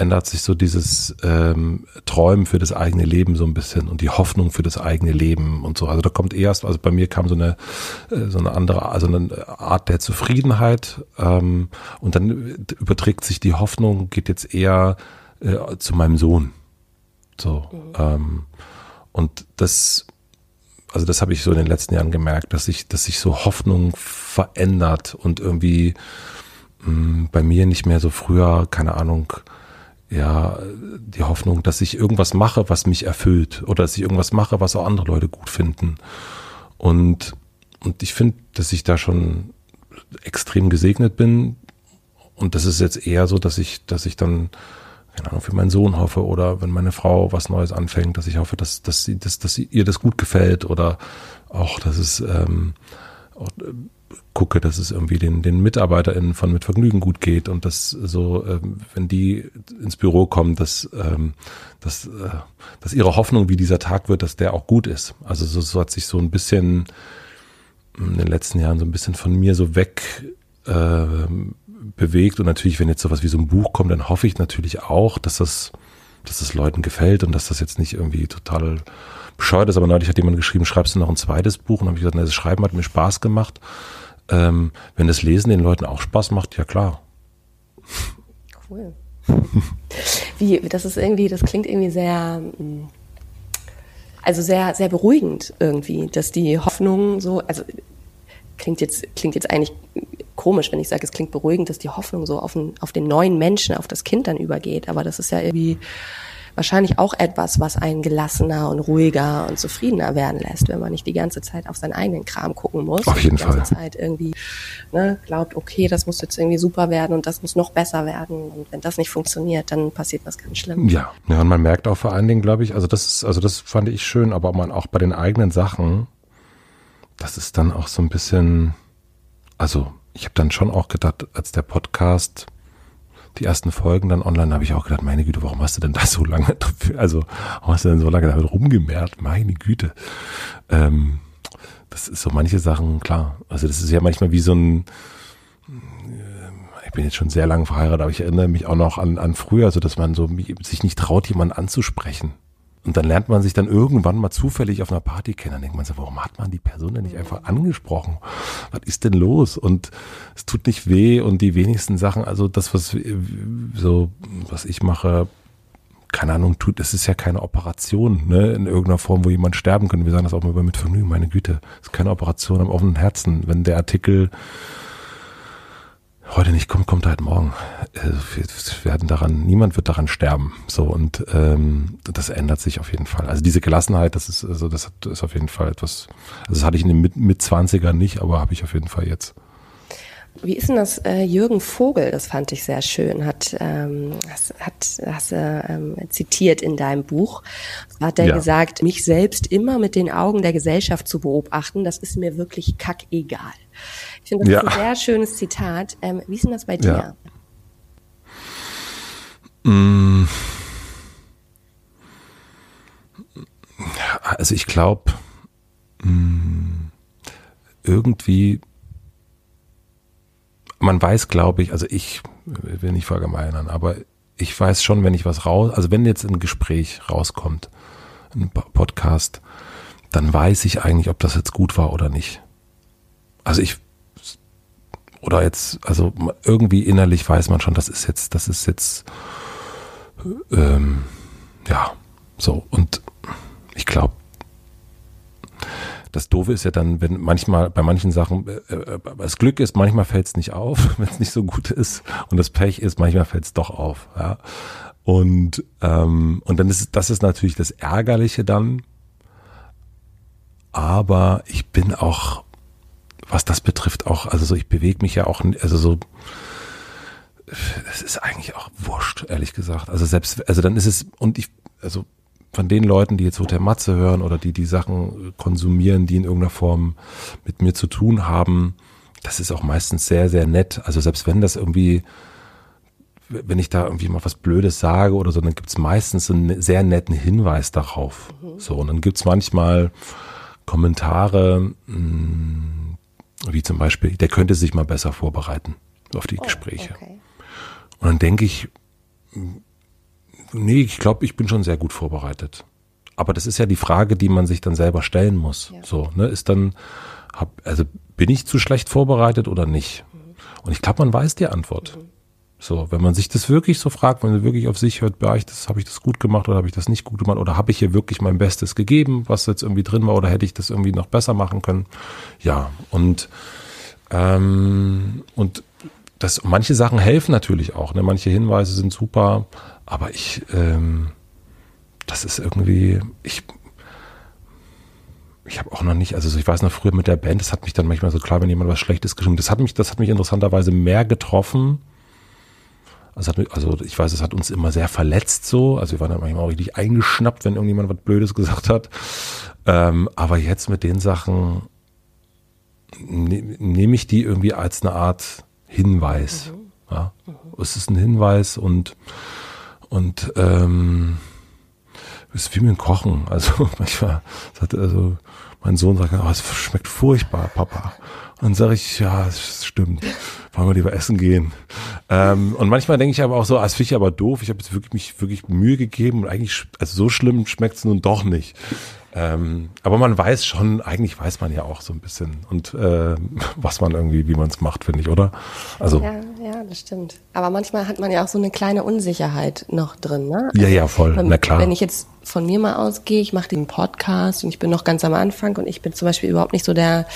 ändert sich so dieses ähm, Träumen für das eigene Leben so ein bisschen und die Hoffnung für das eigene Leben und so. Also da kommt erst, also bei mir kam so eine äh, so eine andere, also eine Art der Zufriedenheit ähm, und dann überträgt sich die Hoffnung, geht jetzt eher äh, zu meinem Sohn. So mhm. ähm, und das also das habe ich so in den letzten Jahren gemerkt, dass sich, dass sich so Hoffnung verändert und irgendwie mh, mm, bei mir nicht mehr so früher, keine Ahnung, ja, die Hoffnung, dass ich irgendwas mache, was mich erfüllt oder dass ich irgendwas mache, was auch andere Leute gut finden. Und, und ich finde, dass ich da schon extrem gesegnet bin. Und das ist jetzt eher so, dass ich, dass ich dann, keine Ahnung, für meinen Sohn hoffe oder wenn meine Frau was Neues anfängt, dass ich hoffe, dass, dass sie, dass, dass ihr das gut gefällt oder auch, dass es, ähm, auch, gucke, dass es irgendwie den, den MitarbeiterInnen von Mit Vergnügen gut geht und dass so, ähm, wenn die ins Büro kommen, dass, ähm, dass, äh, dass ihre Hoffnung, wie dieser Tag wird, dass der auch gut ist. Also so, so hat sich so ein bisschen in den letzten Jahren so ein bisschen von mir so weg äh, bewegt und natürlich, wenn jetzt sowas wie so ein Buch kommt, dann hoffe ich natürlich auch, dass das, dass das Leuten gefällt und dass das jetzt nicht irgendwie total bescheuert ist, aber neulich hat jemand geschrieben, schreibst du noch ein zweites Buch? Und habe ich gesagt, na, das Schreiben hat mir Spaß gemacht. Ähm, wenn das Lesen den Leuten auch Spaß macht, ja klar. Cool. Wie, das ist irgendwie, das klingt irgendwie sehr, mm, also sehr, sehr beruhigend irgendwie, dass die Hoffnung so, also klingt jetzt, klingt jetzt eigentlich komisch, wenn ich sage, es klingt beruhigend, dass die Hoffnung so auf den, auf den neuen Menschen, auf das Kind dann übergeht, aber das ist ja irgendwie, wahrscheinlich auch etwas, was einen gelassener und ruhiger und zufriedener werden lässt, wenn man nicht die ganze Zeit auf seinen eigenen Kram gucken muss. Auf jeden die Fall. Die ganze Zeit irgendwie ne, glaubt, okay, das muss jetzt irgendwie super werden und das muss noch besser werden. Und wenn das nicht funktioniert, dann passiert was ganz Schlimmes. Ja, ja und man merkt auch vor allen Dingen, glaube ich, also das ist, also das fand ich schön, aber man auch bei den eigenen Sachen, das ist dann auch so ein bisschen, also ich habe dann schon auch gedacht, als der Podcast die ersten Folgen dann online, habe ich auch gedacht, meine Güte, warum hast du denn da so lange, also warum hast du denn so lange damit rumgemehrt? Meine Güte. Ähm, das ist so manche Sachen, klar. Also das ist ja manchmal wie so ein, äh, ich bin jetzt schon sehr lange verheiratet, aber ich erinnere mich auch noch an, an früher, so dass man so sich nicht traut, jemanden anzusprechen. Und dann lernt man sich dann irgendwann mal zufällig auf einer Party kennen. Dann denkt man so, warum hat man die Person denn nicht einfach angesprochen? Was ist denn los? Und es tut nicht weh und die wenigsten Sachen, also das, was so, was ich mache, keine Ahnung, tut, es ist ja keine Operation, ne, in irgendeiner Form, wo jemand sterben könnte. Wir sagen das auch mal mit Vergnügen, meine Güte. Es ist keine Operation am offenen Herzen. Wenn der Artikel heute nicht kommt, kommt halt morgen. Äh, wir werden daran, niemand wird daran sterben. So und ähm, das ändert sich auf jeden Fall. Also diese Gelassenheit, das ist, also das ist auf jeden Fall etwas. Also das hatte ich in den mit, mit 20ern nicht, aber habe ich auf jeden Fall jetzt. Wie ist denn das? Äh, Jürgen Vogel, das fand ich sehr schön, hat, ähm, has, hat hast äh, ähm, zitiert in deinem Buch. Hat er ja. gesagt, mich selbst immer mit den Augen der Gesellschaft zu beobachten, das ist mir wirklich kackegal. Ich finde, das ja. ist ein sehr schönes Zitat. Ähm, wie ist denn das bei dir? Ja. Mm. Also ich glaube, mm, irgendwie man weiß, glaube ich, also ich will nicht verallgemeinern, aber ich weiß schon, wenn ich was raus, also wenn jetzt ein Gespräch rauskommt, ein Podcast, dann weiß ich eigentlich, ob das jetzt gut war oder nicht. Also ich oder jetzt, also irgendwie innerlich weiß man schon, das ist jetzt, das ist jetzt, ähm, ja, so und ich glaube, das Doofe ist ja dann, wenn manchmal bei manchen Sachen, äh, äh, das Glück ist, manchmal fällt es nicht auf, wenn es nicht so gut ist. Und das Pech ist, manchmal fällt es doch auf. Ja. Und, ähm, und dann ist das ist natürlich das Ärgerliche dann. Aber ich bin auch, was das betrifft, auch, also so, ich bewege mich ja auch, also so, es ist eigentlich auch wurscht, ehrlich gesagt. Also selbst, also dann ist es, und ich, also von den Leuten, die jetzt Hotel Matze hören oder die die Sachen konsumieren, die in irgendeiner Form mit mir zu tun haben, das ist auch meistens sehr, sehr nett. Also selbst wenn das irgendwie, wenn ich da irgendwie mal was Blödes sage oder so, dann gibt's meistens einen sehr netten Hinweis darauf. Mhm. So, und dann gibt's manchmal Kommentare, hm, wie zum Beispiel, der könnte sich mal besser vorbereiten auf die oh, Gespräche. Okay. Und dann denke ich, Nee, ich glaube, ich bin schon sehr gut vorbereitet. Aber das ist ja die Frage, die man sich dann selber stellen muss. Ja. So, ne, ist dann, hab, also bin ich zu schlecht vorbereitet oder nicht? Mhm. Und ich glaube, man weiß die Antwort. Mhm. So, wenn man sich das wirklich so fragt, wenn man wirklich auf sich hört, habe ich das, habe ich das gut gemacht oder habe ich das nicht gut gemacht oder habe ich hier wirklich mein Bestes gegeben, was jetzt irgendwie drin war oder hätte ich das irgendwie noch besser machen können? Ja, und ähm, und das, manche Sachen helfen natürlich auch. Ne? Manche Hinweise sind super, aber ich, ähm, das ist irgendwie, ich, ich habe auch noch nicht, also ich weiß noch früher mit der Band, das hat mich dann manchmal so klar, wenn jemand was Schlechtes geschrieben, das hat mich, das hat mich interessanterweise mehr getroffen. Also, hat, also ich weiß, es hat uns immer sehr verletzt so. Also wir waren dann manchmal auch richtig eingeschnappt, wenn irgendjemand was Blödes gesagt hat. Ähm, aber jetzt mit den Sachen ne, nehme ich die irgendwie als eine Art Hinweis. Mhm. Ja. Es ist ein Hinweis und und ähm, es ist wie mit dem Kochen. Also manchmal sagt also mein Sohn sagt, oh, es schmeckt furchtbar, Papa. Und dann sage ich, ja, es stimmt. Wollen wir lieber essen gehen. Ähm, und manchmal denke ich aber auch so, ah, das finde ich aber doof. Ich habe jetzt wirklich mich wirklich Mühe gegeben und eigentlich, also so schlimm schmeckt es nun doch nicht. Ähm, aber man weiß schon, eigentlich weiß man ja auch so ein bisschen und äh, was man irgendwie, wie man es macht, finde ich, oder? Also ja, ja, das stimmt. Aber manchmal hat man ja auch so eine kleine Unsicherheit noch drin, ne? Ja, ja, voll. Also, Na klar. Wenn ich jetzt von mir mal ausgehe, ich mache den Podcast und ich bin noch ganz am Anfang und ich bin zum Beispiel überhaupt nicht so der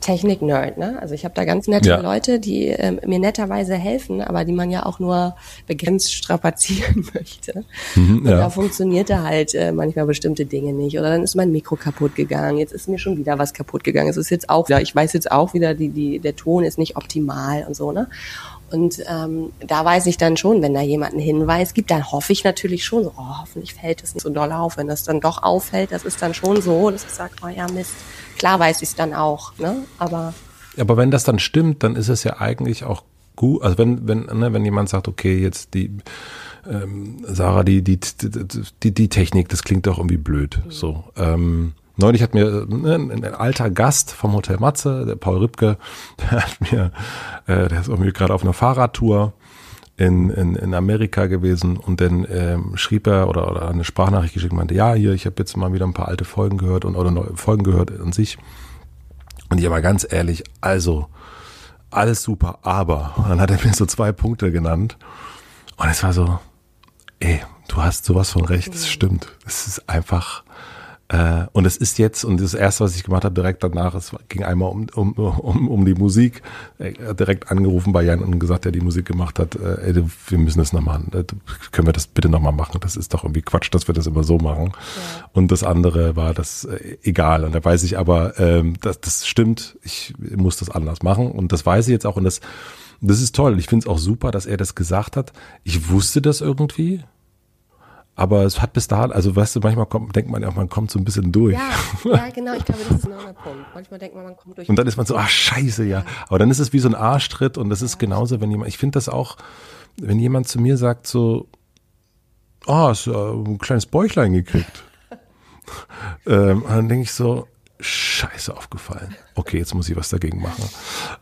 Technik-Nerd. Ne? Also ich habe da ganz nette ja. Leute, die ähm, mir netterweise helfen, aber die man ja auch nur begrenzt strapazieren möchte. Mhm, ja. Und da funktionierte halt äh, manchmal bestimmte Dinge nicht. Oder dann ist mein Mikro kaputt gegangen. Jetzt ist mir schon wieder was kaputt gegangen. Es ist jetzt auch wieder, ich weiß jetzt auch wieder, die, die, der Ton ist nicht optimal und so. Ne? Und ähm, da weiß ich dann schon, wenn da jemand einen Hinweis gibt, dann hoffe ich natürlich schon so, oh, hoffentlich fällt es nicht so doll auf. Wenn das dann doch auffällt, das ist dann schon so, dass ich sage, oh ja, Mist. Klar weiß ich es dann auch, ne? Aber. Aber wenn das dann stimmt, dann ist es ja eigentlich auch gut. Also wenn, wenn, ne, wenn jemand sagt, okay, jetzt die ähm, Sarah, die, die, die, die Technik, das klingt doch irgendwie blöd. Mhm. So. Ähm, Neulich hat mir ne, ein, alter Gast vom Hotel Matze, der Paul Rübke, der hat mir, äh, der ist irgendwie gerade auf einer Fahrradtour in, in, in Amerika gewesen und dann ähm, schrieb er oder, oder eine Sprachnachricht geschickt und meinte, ja, hier, ich habe jetzt mal wieder ein paar alte Folgen gehört und oder neue Folgen gehört an sich. Und ich aber ganz ehrlich, also alles super, aber und dann hat er mir so zwei Punkte genannt und es war so, ey, du hast sowas von recht, das stimmt. Es ist einfach Äh, und es ist jetzt, und das erste, was ich gemacht habe, direkt danach, es ging einmal um, um, um, um die Musik, äh, direkt angerufen bei Jan und gesagt, der die Musik gemacht hat, äh, ey, wir müssen das nochmal, äh, können wir das bitte nochmal machen? Das ist doch irgendwie Quatsch, dass wir das immer so machen. Ja. Und das andere war das äh, egal. Und da weiß ich aber, ähm, das, das stimmt, ich muss das anders machen. Und das weiß ich jetzt auch. Und das, das ist toll. Ich finde es auch super, dass er das gesagt hat. Ich wusste das irgendwie aber es hat bis dahin, also weißt du, manchmal kommt, denkt man ja, man kommt so ein bisschen durch. Ja, ja genau, ich glaube, das ist ein anderer Punkt. Manchmal denkt man, man kommt durch. Und dann ist man so, ah, scheiße, ja. Aber dann ist es wie so ein Arschtritt und das ist genauso, wenn jemand, ich finde das auch, wenn jemand zu mir sagt so, ah, oh, hast du ein kleines Bäuchlein gekriegt. ähm, dann denke ich so, scheiße aufgefallen. Okay, jetzt muss ich was dagegen machen.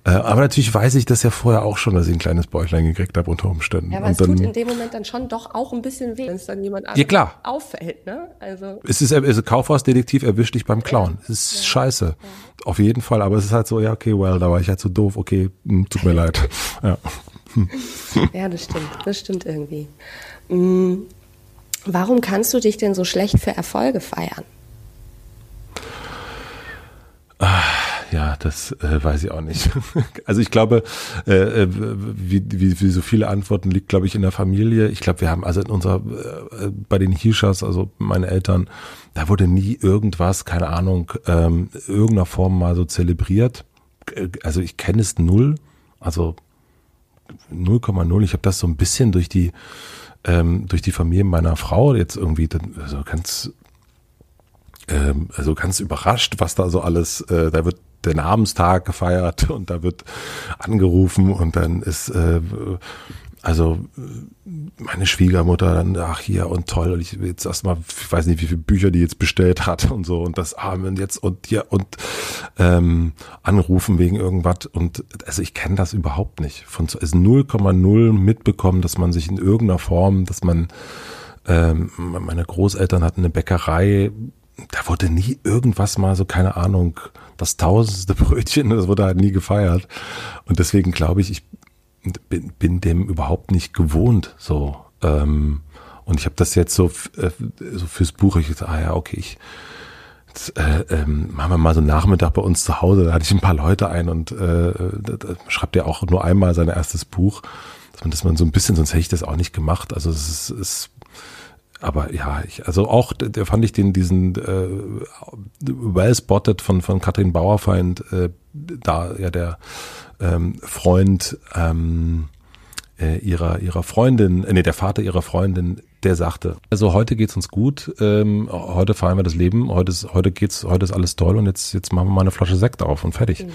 Äh, aber natürlich weiß ich das ja vorher auch schon, dass ich ein kleines Bäuchlein gekriegt habe unter Umständen. Ja, aber und es dann, tut in dem Moment dann schon doch auch ein bisschen weh, wenn es dann jemand ja, klar. auffällt. Ne? Also es ist, also Kaufhausdetektiv erwischt dich beim Klauen. Es ist ja. scheiße. Ja. Auf jeden Fall. Aber es ist halt so, ja, okay, well, da war ich halt so doof. Okay, hm, tut mir leid. Ja. ja, das stimmt. Das stimmt irgendwie. Hm. Warum kannst du dich denn so schlecht für Erfolge feiern? Ah, ja, das äh, weiß ich auch nicht. also ich glaube, äh, äh, wie, wie, wie so viele Antworten liegt, glaube ich, in der Familie. Ich glaube, wir haben also in unserer, äh, bei den Hishas, also meine Eltern, da wurde nie irgendwas, keine Ahnung, ähm, irgendeiner Form mal so zelebriert. Also ich kenne es null, also 0,0. Ich habe das so ein bisschen durch die ähm, durch die Familie meiner Frau jetzt irgendwie, also ganz ähm, also ganz überrascht, was da so alles, äh, da wird der Namenstag gefeiert und da wird angerufen und dann ist äh, also meine Schwiegermutter dann, ach hier und toll, und ich jetzt erstmal, ich weiß nicht, wie viele Bücher die jetzt bestellt hat und so und das Amen jetzt und hier und ähm, anrufen wegen irgendwas und also ich kenne das überhaupt nicht. Von also 0,0 mitbekommen, dass man sich in irgendeiner Form, dass man ähm, meine Großeltern hatten eine Bäckerei, da wurde nie irgendwas mal so, keine Ahnung, das tausendste Brötchen, das wurde halt nie gefeiert. Und deswegen glaube ich, ich bin, bin dem überhaupt nicht gewohnt, so. Ähm, und ich habe das jetzt so, äh, so fürs Buch, ich dachte, ah ja, okay, ich jetzt, äh, ähm, machen wir mal so einen Nachmittag bei uns zu Hause, da hatte ich ein paar Leute ein und äh, da, da schreibt er auch nur einmal sein erstes Buch, dass man, dass man so ein bisschen, sonst hätte ich das auch nicht gemacht. Also es ist, ist aber ja, ich, also auch, der fand ich den, diesen äh, well spotted von, von Katrin Bauerfeind, äh, da ja der ähm, Freund ähm, äh, ihrer, ihrer Freundin, äh, nee, der Vater ihrer Freundin, der sagte, also heute geht's uns gut, ähm, heute feiern wir das Leben, heute ist, heute geht's, heute ist alles toll und jetzt, jetzt machen wir mal eine Flasche Sekt auf und fertig. Mhm.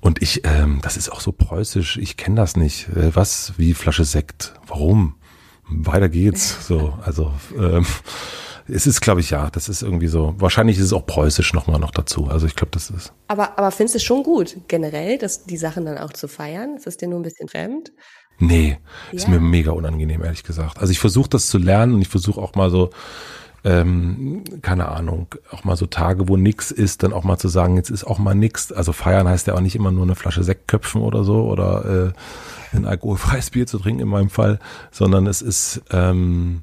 Und ich, ähm, das ist auch so preußisch, ich kenne das nicht. Äh, was, wie Flasche Sekt? Warum? Weiter geht's. So, also ähm, es ist, glaube ich, ja, das ist irgendwie so. Wahrscheinlich ist es auch preußisch nochmal noch dazu. Also ich glaube, das ist. Aber, aber findest du es schon gut, generell, dass die Sachen dann auch zu feiern? Ist das dir nur ein bisschen fremd? Nee, ja. ist mir mega unangenehm, ehrlich gesagt. Also ich versuche das zu lernen und ich versuche auch mal so, ähm, keine Ahnung, auch mal so Tage, wo nix ist, dann auch mal zu sagen, jetzt ist auch mal nix. Also feiern heißt ja auch nicht immer nur eine Flasche Sekt köpfen oder so oder äh, ein alkoholfreies Bier zu trinken in meinem Fall, sondern es ist ähm,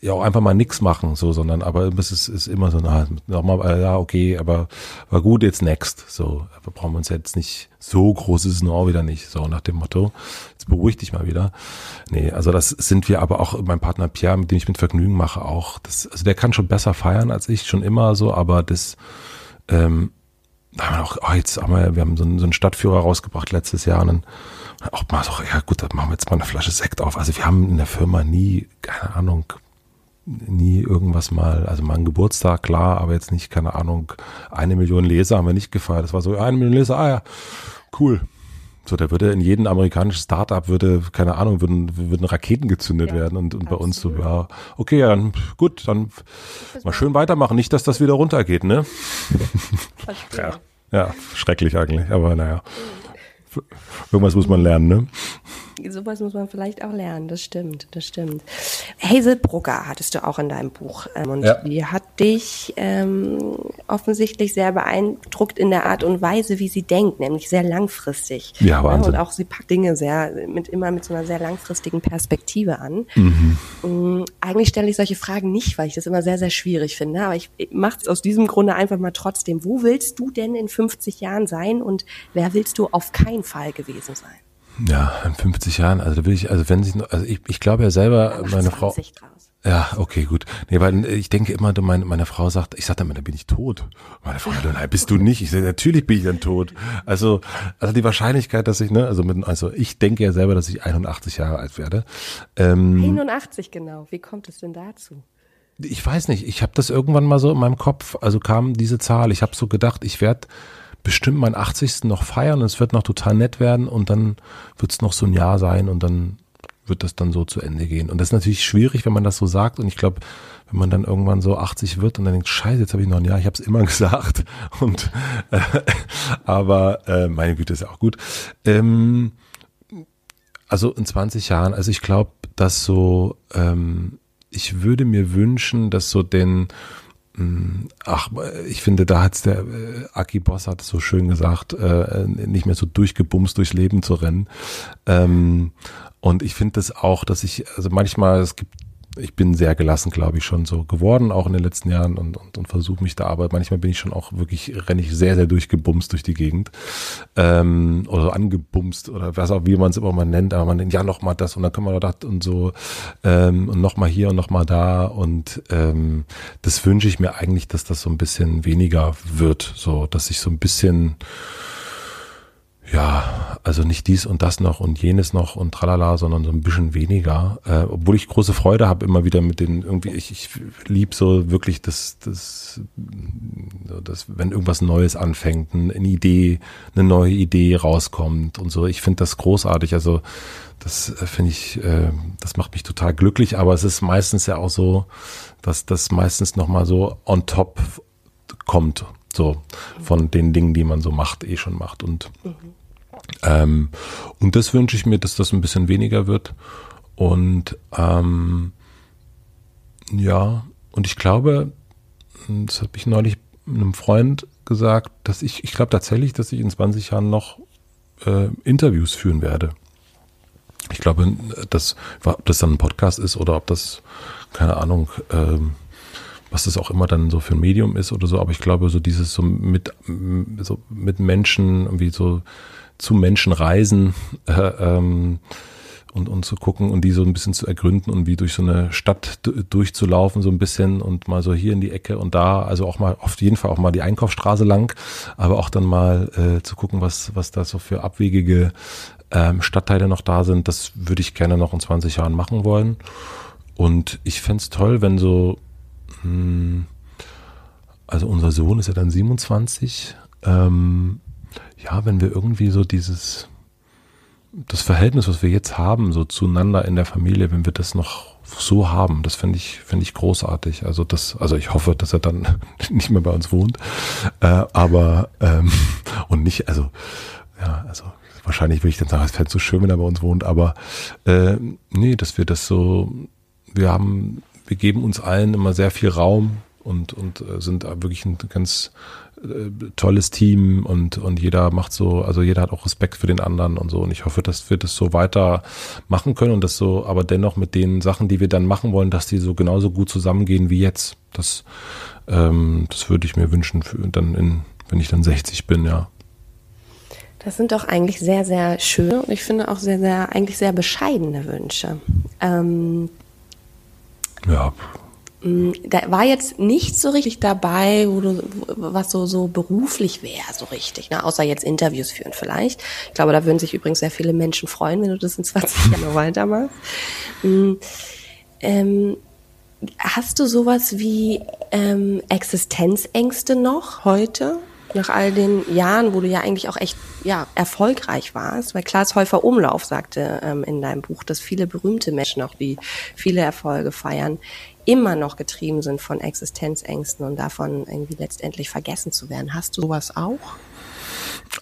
ja auch einfach mal nichts machen, so, sondern aber es ist, ist immer so, na, nochmal, äh, ja, okay, aber war gut, jetzt next. So, aber brauchen wir uns jetzt nicht, so groß ist es nur auch wieder nicht, so nach dem Motto, jetzt beruhig dich mal wieder. Nee, also das sind wir aber auch, mein Partner Pierre, mit dem ich mit Vergnügen mache, auch. Das, also der kann schon besser feiern als ich, schon immer so, aber das ähm, da haben wir auch, oh, jetzt haben wir, wir haben so einen, so einen Stadtführer rausgebracht letztes Jahr und dann auch mal so, ja gut, dann machen wir jetzt mal eine Flasche Sekt auf. Also wir haben in der Firma nie, keine Ahnung, nie irgendwas mal, also mal einen Geburtstag, klar, aber jetzt nicht, keine Ahnung, eine Million Leser haben wir nicht gefeiert. Das war so, eine Million Leser, ah ja, cool. So, da würde in jedem amerikanischen Startup würde, keine Ahnung, würden, würden Raketen gezündet ja, werden und, und bei uns so, ja, okay, ja, gut, dann mal schön weitermachen. Nicht, dass das wieder runtergeht, ne? ja, ja, schrecklich eigentlich, aber naja. Irgendwas muss man lernen, ne? Sowas muss man vielleicht auch lernen, das stimmt, das stimmt. Hazel Brugger hattest du auch in deinem Buch ähm, und ja. die hat dich ähm, offensichtlich sehr beeindruckt in der Art und Weise, wie sie denkt, nämlich sehr langfristig. Ja, Wahnsinn. Und auch sie packt Dinge sehr, mit immer mit so einer sehr langfristigen Perspektive an. Mhm. Ähm, eigentlich stelle ich solche Fragen nicht, weil ich das immer sehr, sehr schwierig finde, aber ich mache es aus diesem Grunde einfach mal trotzdem. Wo willst du denn in 50 Jahren sein und wer willst du auf keinen Fall gewesen sein? Ja, in 50 Jahren, also da will ich, also wenn sie, also ich, ich glaube ja selber, meine Frau. Draus. Ja, okay, gut. Nee, weil ich denke immer, meine, meine Frau sagt, ich sage immer, da bin ich tot. Meine Frau, nein, bist du nicht. Ich sage, natürlich bin ich dann tot. Also, also die Wahrscheinlichkeit, dass ich, ne, also mit, also ich denke ja selber, dass ich 81 Jahre alt werde. Ähm, 81 genau. Wie kommt es denn dazu? Ich weiß nicht. Ich habe das irgendwann mal so in meinem Kopf. Also kam diese Zahl. Ich habe so gedacht, ich werde bestimmt meinen 80. noch feiern und es wird noch total nett werden und dann wird es noch so ein Jahr sein und dann wird das dann so zu Ende gehen. Und das ist natürlich schwierig, wenn man das so sagt. Und ich glaube, wenn man dann irgendwann so 80 wird und dann denkt, scheiße, jetzt habe ich noch ein Jahr, ich habe es immer gesagt. Und äh, aber äh, meine Güte ist ja auch gut. Ähm, also in 20 Jahren, also ich glaube, dass so, ähm, ich würde mir wünschen, dass so den ach, ich finde, da hat's der äh, Aki Boss hat so schön gesagt, äh, nicht mehr so durchgebumst durchs Leben zu rennen. Ähm, und ich finde das auch, dass ich, also manchmal, es gibt ich bin sehr gelassen, glaube ich, schon so geworden, auch in den letzten Jahren und, und, und versuche mich da, aber manchmal bin ich schon auch wirklich, renne ich sehr, sehr durchgebumst durch die Gegend. Ähm, oder angebumst oder was auch, wie man es immer mal nennt, aber man nennt ja noch mal das und dann können wir das und so ähm, und noch mal hier und noch mal da und ähm, das wünsche ich mir eigentlich, dass das so ein bisschen weniger wird, so, dass ich so ein bisschen ja, also nicht dies und das noch und jenes noch und tralala, sondern so ein bisschen weniger. Äh, obwohl ich große Freude habe immer wieder mit den irgendwie, ich, ich lieb so wirklich das, das, das, wenn irgendwas Neues anfängt, eine Idee, eine neue Idee rauskommt und so. Ich finde das großartig. Also das äh, finde ich, äh, das macht mich total glücklich, aber es ist meistens ja auch so, dass das meistens nochmal so on top kommt so von den Dingen, die man so macht, eh schon macht. Und, mhm. Ähm, und das wünsche ich mir, dass das ein bisschen weniger wird. Und ähm, ja, und ich glaube, das habe ich neulich einem Freund gesagt, dass ich, ich glaube tatsächlich, dass ich in 20 Jahren noch äh, Interviews führen werde. Ich glaube, dass, ob das dann ein Podcast ist oder ob das, keine Ahnung, ähm, was das auch immer dann so für ein Medium ist oder so, aber ich glaube, so dieses so mit, so mit Menschen, irgendwie so zu Menschen reisen äh, ähm, und, und zu gucken und die so ein bisschen zu ergründen und wie durch so eine Stadt durchzulaufen, so ein bisschen und mal so hier in die Ecke und da, also auch mal auf jeden Fall auch mal die Einkaufsstraße lang, aber auch dann mal äh, zu gucken, was, was da so für abwegige ähm, Stadtteile noch da sind, das würde ich gerne noch in 20 Jahren machen wollen. Und ich fände toll, wenn so hm, also unser Sohn ist ja dann 27. Ähm, ja, wenn wir irgendwie so dieses, das Verhältnis, was wir jetzt haben, so zueinander in der Familie, wenn wir das noch so haben, das finde ich, finde ich großartig. Also das, also ich hoffe, dass er dann nicht mehr bei uns wohnt. Äh, aber ähm, und nicht, also, ja, also wahrscheinlich würde ich dann sagen, es fände so schön, wenn er bei uns wohnt, aber äh, nee, dass wir das so, wir haben wir geben uns allen immer sehr viel Raum und, und äh, sind wirklich ein ganz tolles Team und, und jeder macht so, also jeder hat auch Respekt für den anderen und so. Und ich hoffe, dass wir das so weiter machen können und das so, aber dennoch mit den Sachen, die wir dann machen wollen, dass die so genauso gut zusammengehen wie jetzt. Das, ähm, das würde ich mir wünschen, für dann in, wenn ich dann 60 bin, ja. Das sind doch eigentlich sehr, sehr schöne und ich finde auch sehr, sehr, eigentlich sehr bescheidene Wünsche. Ähm, ja. Mm, da war jetzt nicht so richtig dabei, wo du, was so, so beruflich wäre, so richtig, ne? außer jetzt Interviews führen vielleicht. Ich glaube, da würden sich übrigens sehr viele Menschen freuen, wenn du das in 20 Jahren weitermachst. Mm, ähm, hast du sowas wie ähm, Existenzängste noch heute? nach all den Jahren, wo du ja eigentlich auch echt ja, erfolgreich warst, weil Klaas Häufer Umlauf sagte ähm, in deinem Buch, dass viele berühmte Menschen, auch die viele Erfolge feiern, immer noch getrieben sind von Existenzängsten und davon irgendwie letztendlich vergessen zu werden. Hast du sowas auch?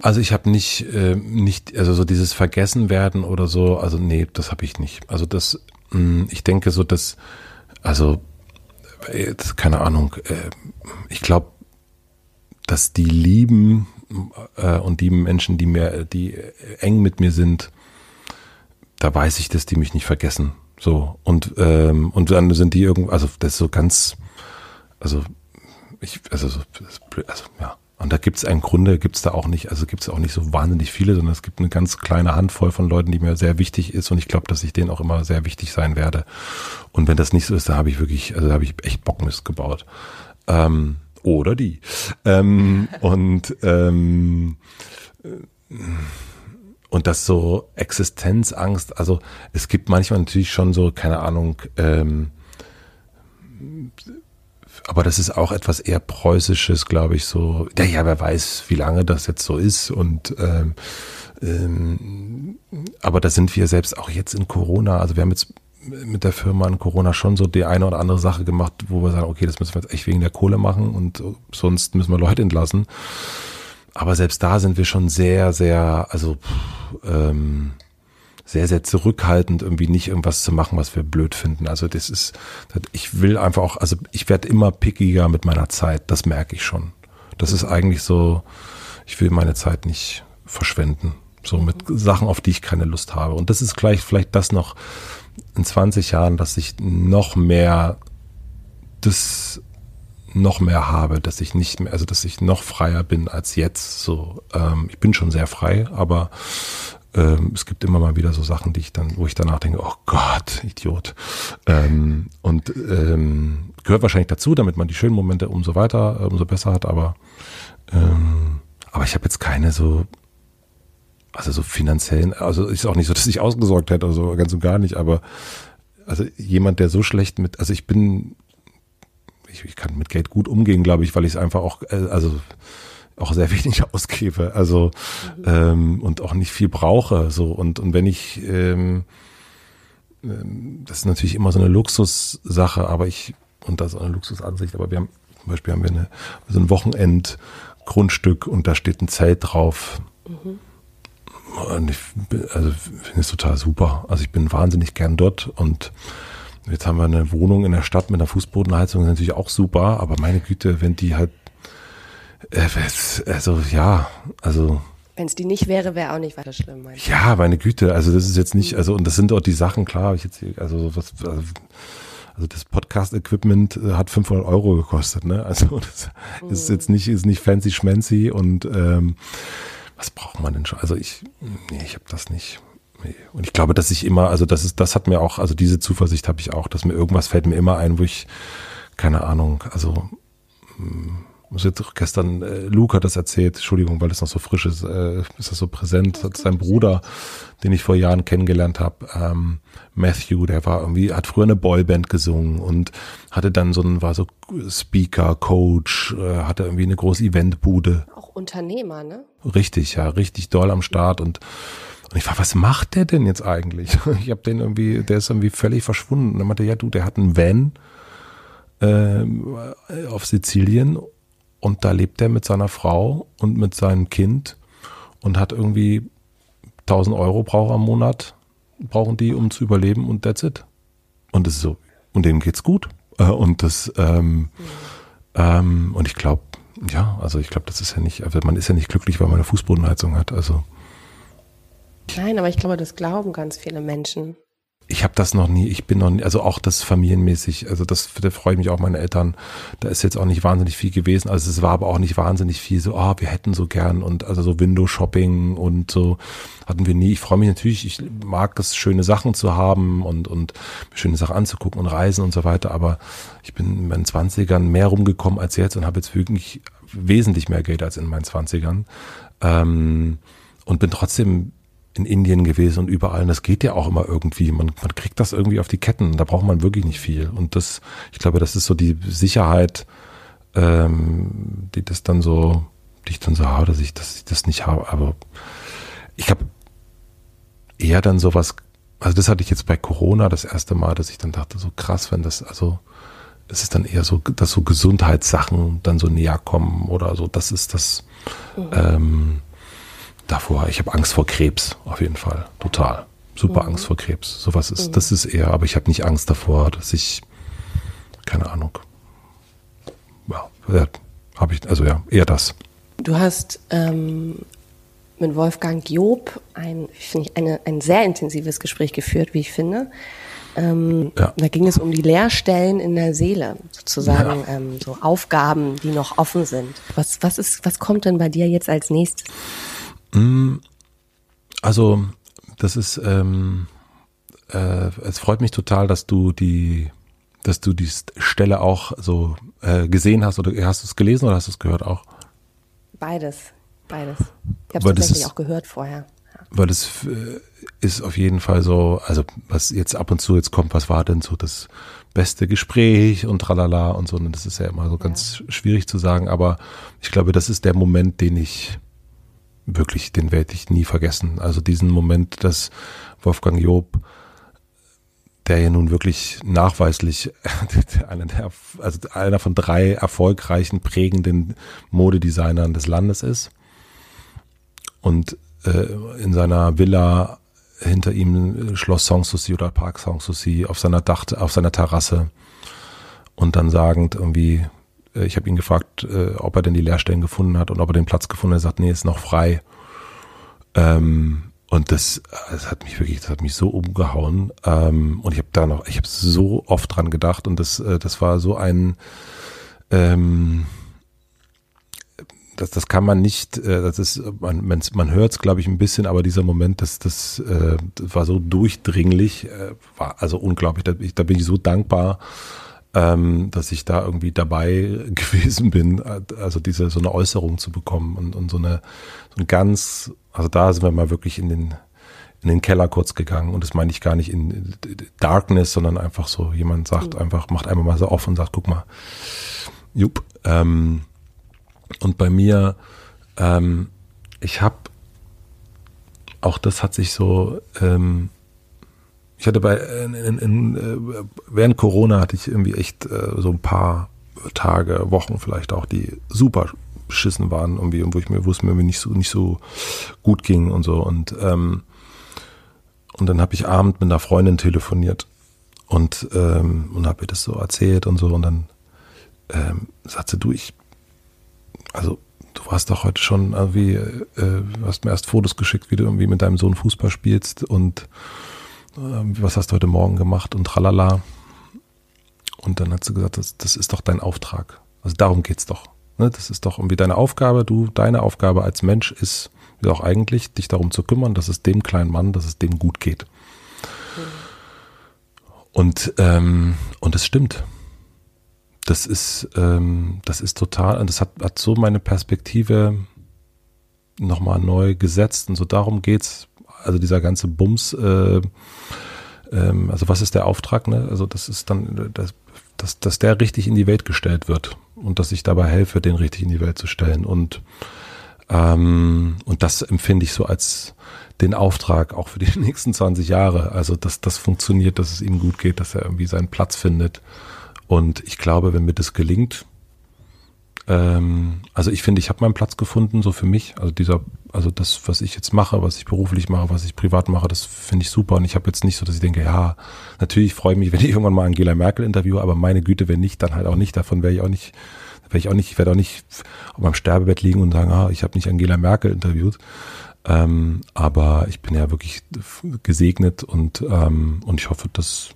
Also ich habe nicht, äh, nicht, also so dieses Vergessen werden oder so, also nee, das habe ich nicht. Also das, mh, mm, ich denke so, dass, also, äh, keine Ahnung, äh, ich glaube, dass die Lieben äh, und die Menschen, die mir, die eng mit mir sind, da weiß ich, dass die mich nicht vergessen. So und ähm, und dann sind die irgendwo, also das ist so ganz, also ich, also, also ja. Und da gibt es einen Grunde, gibt es da auch nicht, also gibt es auch nicht so wahnsinnig viele, sondern es gibt eine ganz kleine Handvoll von Leuten, die mir sehr wichtig ist und ich glaube, dass ich denen auch immer sehr wichtig sein werde. Und wenn das nicht so ist, da habe ich wirklich, also da habe ich echt Bockmist gebaut. Ähm, oder die. Ähm, und ähm, und das so Existenzangst, also es gibt manchmal natürlich schon so, keine Ahnung, ähm, aber das ist auch etwas eher preußisches, glaube ich, so, ja, ja, wer weiß, wie lange das jetzt so ist und ähm, ähm, aber da sind wir selbst auch jetzt in Corona, also wir haben jetzt mit der Firma in Corona schon so die eine oder andere Sache gemacht, wo wir sagen, okay, das müssen wir jetzt echt wegen der Kohle machen und sonst müssen wir Leute entlassen. Aber selbst da sind wir schon sehr, sehr, also ähm, sehr, sehr zurückhaltend, irgendwie nicht irgendwas zu machen, was wir blöd finden. Also das ist, ich will einfach auch, also ich werde immer pickiger mit meiner Zeit, das merke ich schon. Das ist eigentlich so, ich will meine Zeit nicht verschwenden. So mit Sachen, auf die ich keine Lust habe. Und das ist gleich vielleicht das noch, in 20 Jahren, dass ich noch mehr das noch mehr habe, dass ich nicht mehr, also dass ich noch freier bin als jetzt. So, ähm, ich bin schon sehr frei, aber ähm, es gibt immer mal wieder so Sachen, die ich dann, wo ich danach denke, oh Gott, Idiot. Ähm, und ähm, gehört wahrscheinlich dazu, damit man die schönen Momente umso weiter, äh, umso besser hat, aber ähm, aber ich habe jetzt keine so also so finanziellen, also ist auch nicht so, dass ich ausgesorgt hätte, also ganz und gar nicht, aber also jemand, der so schlecht mit, also ich bin, ich, ich kann mit Geld gut umgehen, glaube ich, weil ich es einfach auch, äh, also auch sehr wenig ausgebe, also mhm. ähm, und auch nicht viel brauche, so und und wenn ich ähm, ähm, das ist natürlich immer so eine Luxussache, aber ich und das ist eine Luxusansicht, aber wir haben zum Beispiel haben wir eine, so ein Wochenendgrundstück und da steht ein Zelt drauf. Mhm und ich also finde es total super. Also ich bin wahnsinnig gern dort und jetzt haben wir eine Wohnung in der Stadt mit einer Fußbodenheizung, ist natürlich auch super, aber meine Güte, wenn die halt, äh, also ja, also wenn es die nicht wäre, wäre auch nicht weiter schlimm. Ja, meine Güte, also das ist jetzt nicht, also und das sind auch die Sachen, klar, ich jetzt, also was, also, also das Podcast-Equipment äh, hat 500 Euro gekostet, ne? Also das mhm. ist jetzt nicht, ist nicht fancy schmancy und ähm, was braucht man denn schon? Also ich, nee, ich habe das nicht. Und ich glaube, dass ich immer, also das ist, das hat mir auch, also diese Zuversicht habe ich auch, dass mir irgendwas fällt mir immer ein, wo ich, keine Ahnung, also muss jetzt auch gestern, äh, Luke hat das erzählt, Entschuldigung, weil es noch so frisch ist, äh, ist das so präsent, hat sein Bruder, den ich vor Jahren kennengelernt habe, ähm, Matthew, der war irgendwie, hat früher eine Boyband gesungen und hatte dann so ein, war so Speaker, Coach, äh, hatte irgendwie eine große Eventbude. Auch Unternehmer, ne? Richtig, ja, richtig doll am Start und und ich war, was macht der denn jetzt eigentlich? Ich habe den irgendwie, der ist irgendwie völlig verschwunden. Und dann meinte, ja du, der hat einen Van äh, auf Sizilien und da lebt er mit seiner Frau und mit seinem Kind und hat irgendwie 1000 Euro braucht am Monat, brauchen die, um zu überleben und that's it. Und das ist so, und denen geht's gut. Äh, und das, ähm, ähm, und ich glaube, ja, also ich glaube, das ist ja nicht, also man ist ja nicht glücklich, weil man eine Fußbodenheizung hat. Also. Nein, aber ich glaube, das glauben ganz viele Menschen ich habe das noch nie, ich bin noch nie, also auch das familienmäßig, also das, da freue ich mich auch meine Eltern, da ist jetzt auch nicht wahnsinnig viel gewesen, also es war aber auch nicht wahnsinnig viel so, oh, wir hätten so gern und also so Window-Shopping und so hatten wir nie. Ich freue mich natürlich, ich mag es, schöne Sachen zu haben und, und schöne Sachen anzugucken und reisen und so weiter, aber ich bin in meinen Zwanzigern mehr rumgekommen als jetzt und habe jetzt wirklich wesentlich mehr Geld als in meinen Zwanzigern ähm, und bin trotzdem in Indien gewesen und überall. Und das geht ja auch immer irgendwie. Man, man kriegt das irgendwie auf die Ketten. Da braucht man wirklich nicht viel. Und das, ich glaube, das ist so die Sicherheit, ähm, die das dann so, die ich dann so habe, dass ich, dass ich das nicht habe. Aber ich habe eher dann sowas, also das hatte ich jetzt bei Corona das erste Mal, dass ich dann dachte, so krass, wenn das, also es ist dann eher so, dass so Gesundheitssachen dann so näher kommen oder so. Das ist das, mhm. ähm, davor, ich habe Angst vor Krebs, auf jeden Fall. Total. Super mhm. Angst vor Krebs. Sowas ist, mhm. das ist eher, aber ich habe nicht Angst davor, dass ich, keine Ahnung. Ja, habe ich, also ja, eher das. Du hast ähm, mit Wolfgang Job ein, finde ich, eine, ein sehr intensives Gespräch geführt, wie ich finde. Ähm, ja. Da ging es um die Leerstellen in der Seele, sozusagen ja. ähm, so Aufgaben, die noch offen sind. Was, was ist, was kommt denn bei dir jetzt als nächstes? Mm, also das ist, ähm, äh, es freut mich total, dass du die, dass du die Stelle auch so äh, gesehen hast oder hast du es gelesen oder hast du es gehört auch? Beides, beides. Ich habe es tatsächlich ist, auch gehört vorher. Weil es äh, ist auf jeden Fall so, also was jetzt ab und zu jetzt kommt, was war denn so das beste Gespräch und tralala und so, und das ist ja immer so ganz ja. schwierig zu sagen, aber ich glaube, das ist der Moment, den ich wirklich, den werde ich nie vergessen. Also diesen Moment, dass Wolfgang Job, der ja nun wirklich nachweislich einer, der, also einer von drei erfolgreichen, prägenden Modedesignern des Landes ist und äh, in seiner Villa hinter ihm Schloss Sanssouci oder Park Sanssouci auf seiner Dach, auf seiner Terrasse und dann sagend irgendwie, äh, ich habe ihn gefragt, äh, ob er denn die Leerstellen gefunden hat und ob er den Platz gefunden hat. Er sagt, nee, ist noch frei. Ähm, und das, das hat mich wirklich, das hat mich so umgehauen. Ähm, und ich habe da noch, ich habe so oft dran gedacht und das, äh, das war so ein, ähm, das, das kann man nicht, äh, das ist, man, man, man hört es, glaube ich, ein bisschen, aber dieser Moment, das, das, äh, das war so durchdringlich, äh, war also unglaublich. Da, ich, da bin ich so dankbar, ähm, dass ich da irgendwie dabei gewesen bin, also diese so eine Äußerung zu bekommen und, und so eine so ein ganz, also da sind wir mal wirklich in den in den Keller kurz gegangen und das meine ich gar nicht in Darkness, sondern einfach so, jemand sagt mhm. einfach, macht einmal mal so auf und sagt, guck mal, jupp, ähm, und bei mir, ähm, ich habe, auch das hat sich so, ähm, ich hatte bei, in, in, in, äh, während Corona hatte ich irgendwie echt äh, so ein paar Tage, Wochen vielleicht auch, die super beschissen waren irgendwie und wo ich mir, es mir nicht so, nicht so gut ging und so. Und, ähm, und dann habe ich abend mit einer Freundin telefoniert und, ähm, und habe ihr das so erzählt und so. Und dann ähm, sagte du, ich also du warst doch heute schon irgendwie, äh, hast mir erst Fotos geschickt, wie du irgendwie mit deinem Sohn Fußball spielst und was hast du heute Morgen gemacht und tralala. Und dann hat sie gesagt, das, das ist doch dein Auftrag. Also darum geht's doch. Ne? Das ist doch irgendwie deine Aufgabe. Du, deine Aufgabe als Mensch ist ja auch eigentlich, dich darum zu kümmern, dass es dem kleinen Mann, dass es dem gut geht. Mhm. Und, ähm, und es stimmt das ist, ähm, das ist total, und das hat, hat so meine Perspektive nochmal neu gesetzt und so darum geht's. Also dieser ganze Bums, äh, ähm, also was ist der Auftrag, ne? Also das ist dann, das, dass, dass der richtig in die Welt gestellt wird und dass ich dabei helfe, den richtig in die Welt zu stellen. Und, ähm, und das empfinde ich so als den Auftrag auch für die nächsten 20 Jahre. Also dass das funktioniert, dass es ihm gut geht, dass er irgendwie seinen Platz findet und ich glaube, wenn mir das gelingt, ähm, also ich finde, ich habe meinen Platz gefunden, so für mich. Also dieser, also das, was ich jetzt mache, was ich beruflich mache, was ich privat mache, das finde ich super. Und ich habe jetzt nicht so, dass ich denke, ja, natürlich freue ich mich, wenn ich irgendwann mal Angela Merkel interviewe, aber meine Güte, wenn nicht, dann halt auch nicht. Davon wäre ich auch nicht, wäre ich auch nicht, ich werde auch nicht auf meinem Sterbebett liegen und sagen, ah, ich habe nicht Angela Merkel interviewt. Ähm, aber ich bin ja wirklich gesegnet und, ähm, und ich hoffe, dass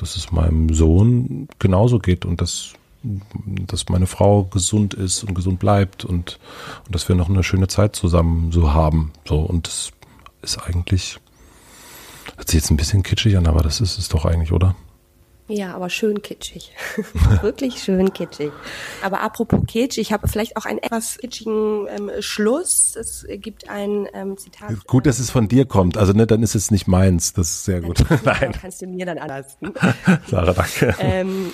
dass es meinem Sohn genauso geht und dass, dass meine Frau gesund ist und gesund bleibt und, und dass wir noch eine schöne Zeit zusammen so haben. So, und das ist eigentlich, hört sich jetzt ein bisschen kitschig an, aber das ist es doch eigentlich, oder? Ja, aber schön kitschig. Wirklich schön kitschig. Aber apropos Kitsch, ich habe vielleicht auch einen etwas kitschigen ähm, Schluss. Es gibt ein ähm, Zitat. Gut, dass es von dir kommt. Also ne, dann ist es nicht meins. Das ist sehr gut. Nein. Kannst du mir dann anders. Sarah, danke. Ähm,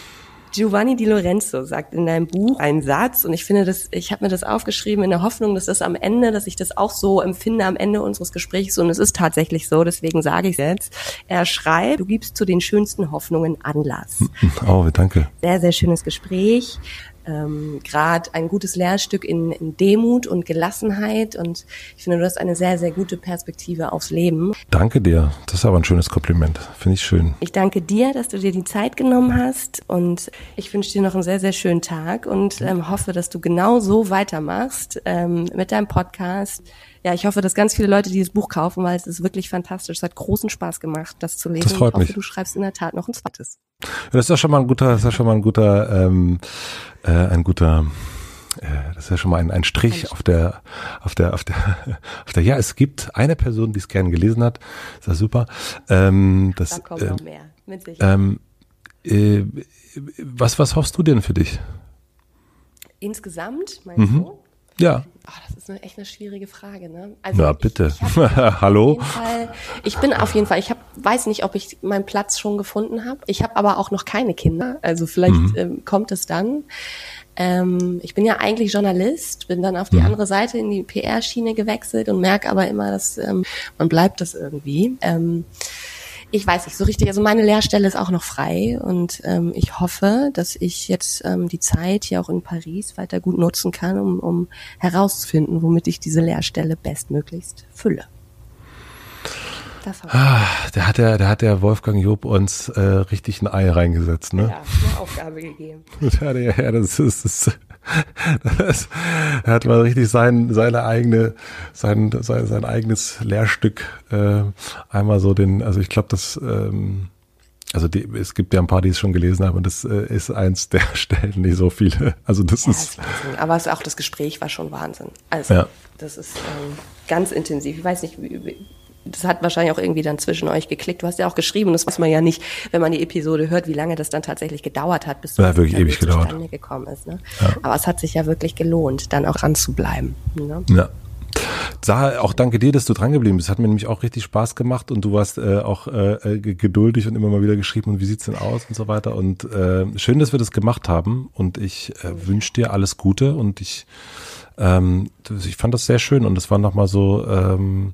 Giovanni Di Lorenzo sagt in deinem Buch einen Satz und ich finde das, ich habe mir das aufgeschrieben in der Hoffnung, dass das am Ende, dass ich das auch so empfinde am Ende unseres Gesprächs und es ist tatsächlich so, deswegen sage ich es jetzt. Er schreibt, du gibst zu den schönsten Hoffnungen Anlass. Oh, danke. Sehr, sehr schönes Gespräch. Ähm, gerade ein gutes Lehrstück in, in Demut und Gelassenheit. Und ich finde, du hast eine sehr, sehr gute Perspektive aufs Leben. Danke dir. Das ist aber ein schönes Kompliment. Finde ich schön. Ich danke dir, dass du dir die Zeit genommen hast. Und ich wünsche dir noch einen sehr, sehr schönen Tag und ähm, hoffe, dass du genau so weitermachst ähm, mit deinem Podcast ja, ich hoffe, dass ganz viele Leute dieses Buch kaufen, weil es ist wirklich fantastisch. Es hat großen Spaß gemacht, das zu lesen. Das freut ich hoffe, mich. du schreibst in der Tat noch ein zweites. Das ist ja schon mal ein guter, das ist ja schon mal ein guter, ähm, äh, ein guter, äh, das ist ja schon mal ein, ein Strich auf der, auf der, auf der, auf der. Ja, es gibt eine Person, die es gern gelesen hat. Ist das super. Ähm, das, da kommt äh, noch mehr. Mit Sicherheit. ähm, äh, was, was hoffst du denn für dich? Insgesamt, meinst Mhm. du? Ja. Ach, das ist eine, echt eine schwierige Frage, ne? Na, ich- bitte. Ich, hab auf Hallo? Fall, ich bin auf jeden Fall, ich hab, weiß nicht, ob ich meinen Platz schon gefunden habe. Ich habe aber auch noch keine Kinder, also vielleicht Mhm. ähm, kommt es dann. Ähm, ich bin ja eigentlich Journalist, bin dann auf die Mhm. andere Seite in die PR-Schiene gewechselt und merke aber immer, dass ähm, man bleibt das irgendwie. Ähm, ich weiß nicht so richtig. Also meine Lehrstelle ist auch noch frei und ähm, ich hoffe, dass ich jetzt ähm, die Zeit hier auch in Paris weiter gut nutzen kann, um, um herauszufinden, womit ich diese Lehrstelle bestmöglichst fülle. Das ich. Ah, da hat der, da hat der Wolfgang Job uns äh, richtig ein Ei reingesetzt, ne? Ja, eine Aufgabe gegeben. Ja, das ist, das, das, er hat mal richtig sein, seine eigene, sein, sein, sein eigenes Lehrstück äh, einmal so den, also ich glaube, das, ähm, also die, es gibt ja ein paar, die es schon gelesen haben und das äh, ist eins der Stellen, nicht so viele. Also das Ja, ist, das ist Wahnsinn. Aber es, auch das Gespräch war schon Wahnsinn. Also Ja. das ist ähm, ganz intensiv. Ich weiß nicht, wie, das hat wahrscheinlich auch irgendwie dann zwischen euch geklickt. Du hast ja auch geschrieben, das weiß man ja nicht, wenn man die Episode hört, wie lange das dann tatsächlich gedauert hat, bis Ja, das wirklich ewig gedauert. zustande gekommen ist. Ne? Aber es hat sich ja wirklich gelohnt, dann auch ranzubleiben. Ne? ja. Sarah, auch danke dir, dass du dran geblieben bist. Hat mir nämlich auch richtig Spaß gemacht und du warst äh, auch äh, äh, geduldig und immer mal wieder geschrieben und wie sieht's denn aus und so weiter. Und äh, schön, dass wir das gemacht haben und ich äh, wünsche dir alles Gute und ich, ähm, ich fand das sehr schön und es waren nochmal so ähm,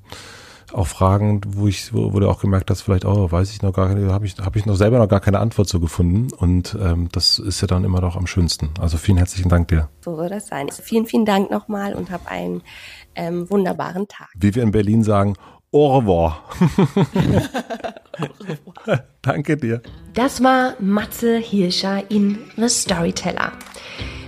auch Fragen, wo ich, wo, wo du auch gemerkt hast, vielleicht, oh, weiß ich noch gar keine, habe ich, habe ich noch selber noch gar keine Antwort so gefunden und ähm, das ist ja dann immer noch am schönsten. Also vielen herzlichen Dank dir. So soll das sein. Also vielen, vielen Dank nochmal und hab einen ähm, wunderbaren Tag. Wie wir in Berlin sagen, au revoir. Danke dir. Das war Matze Hirscher in The Storyteller.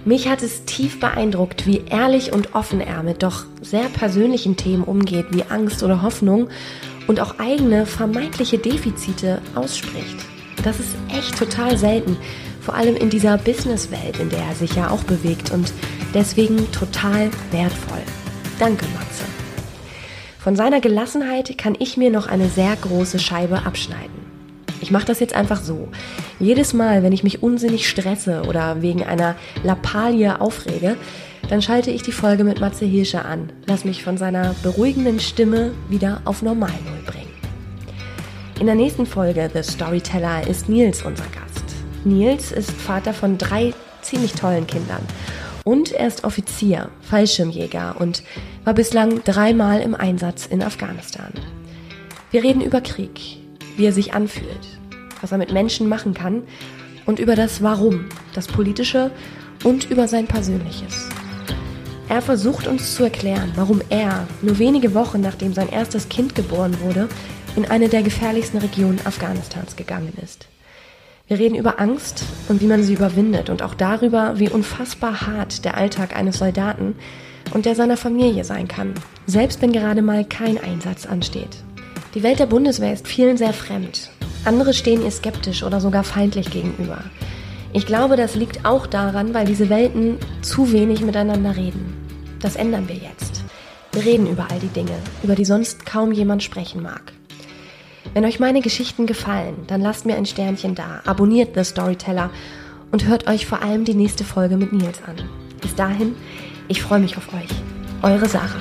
Mich hat es tief beeindruckt, wie ehrlich und offen er mit doch sehr persönlichen Themen umgeht, wie Angst oder Hoffnung und auch eigene vermeintliche Defizite ausspricht. Das ist echt total selten, vor allem in dieser Businesswelt, in der er sich ja auch bewegt und deswegen total wertvoll. Danke, Matze. Von seiner Gelassenheit kann ich mir noch eine sehr große Scheibe abschneiden. Ich mache das jetzt einfach so. Jedes Mal, wenn ich mich unsinnig stresse oder wegen einer Lappalie aufrege, dann schalte ich die Folge mit Matze Hirscher an, lass mich von seiner beruhigenden Stimme wieder auf Normalnull bringen. In der nächsten Folge The Storyteller ist Nils unser Gast. Nils ist Vater von drei ziemlich tollen Kindern und er ist Offizier, Fallschirmjäger und war bislang dreimal im Einsatz in Afghanistan. Wir reden über Krieg, wie er sich anfühlt, was er mit Menschen machen kann und über das Warum, das Politische und über sein Persönliches. Er versucht uns zu erklären, warum er, nur wenige Wochen nachdem sein erstes Kind geboren wurde, in eine der gefährlichsten Regionen Afghanistans gegangen ist. Wir reden über Angst und wie man sie überwindet und auch darüber, wie unfassbar hart der Alltag eines Soldaten und der seiner Familie sein kann, selbst wenn gerade mal kein Einsatz ansteht. Die Welt der Bundeswehr ist vielen sehr fremd. Andere stehen ihr skeptisch oder sogar feindlich gegenüber. Ich glaube, das liegt auch daran, weil diese Welten zu wenig miteinander reden. Das ändern wir jetzt. Wir reden über all die Dinge, über die sonst kaum jemand sprechen mag. Wenn euch meine Geschichten gefallen, dann lasst mir ein Sternchen da, abonniert The Storyteller und hört euch vor allem die nächste Folge mit Nils an. Bis dahin, ich freue mich auf euch. Eure Sarah.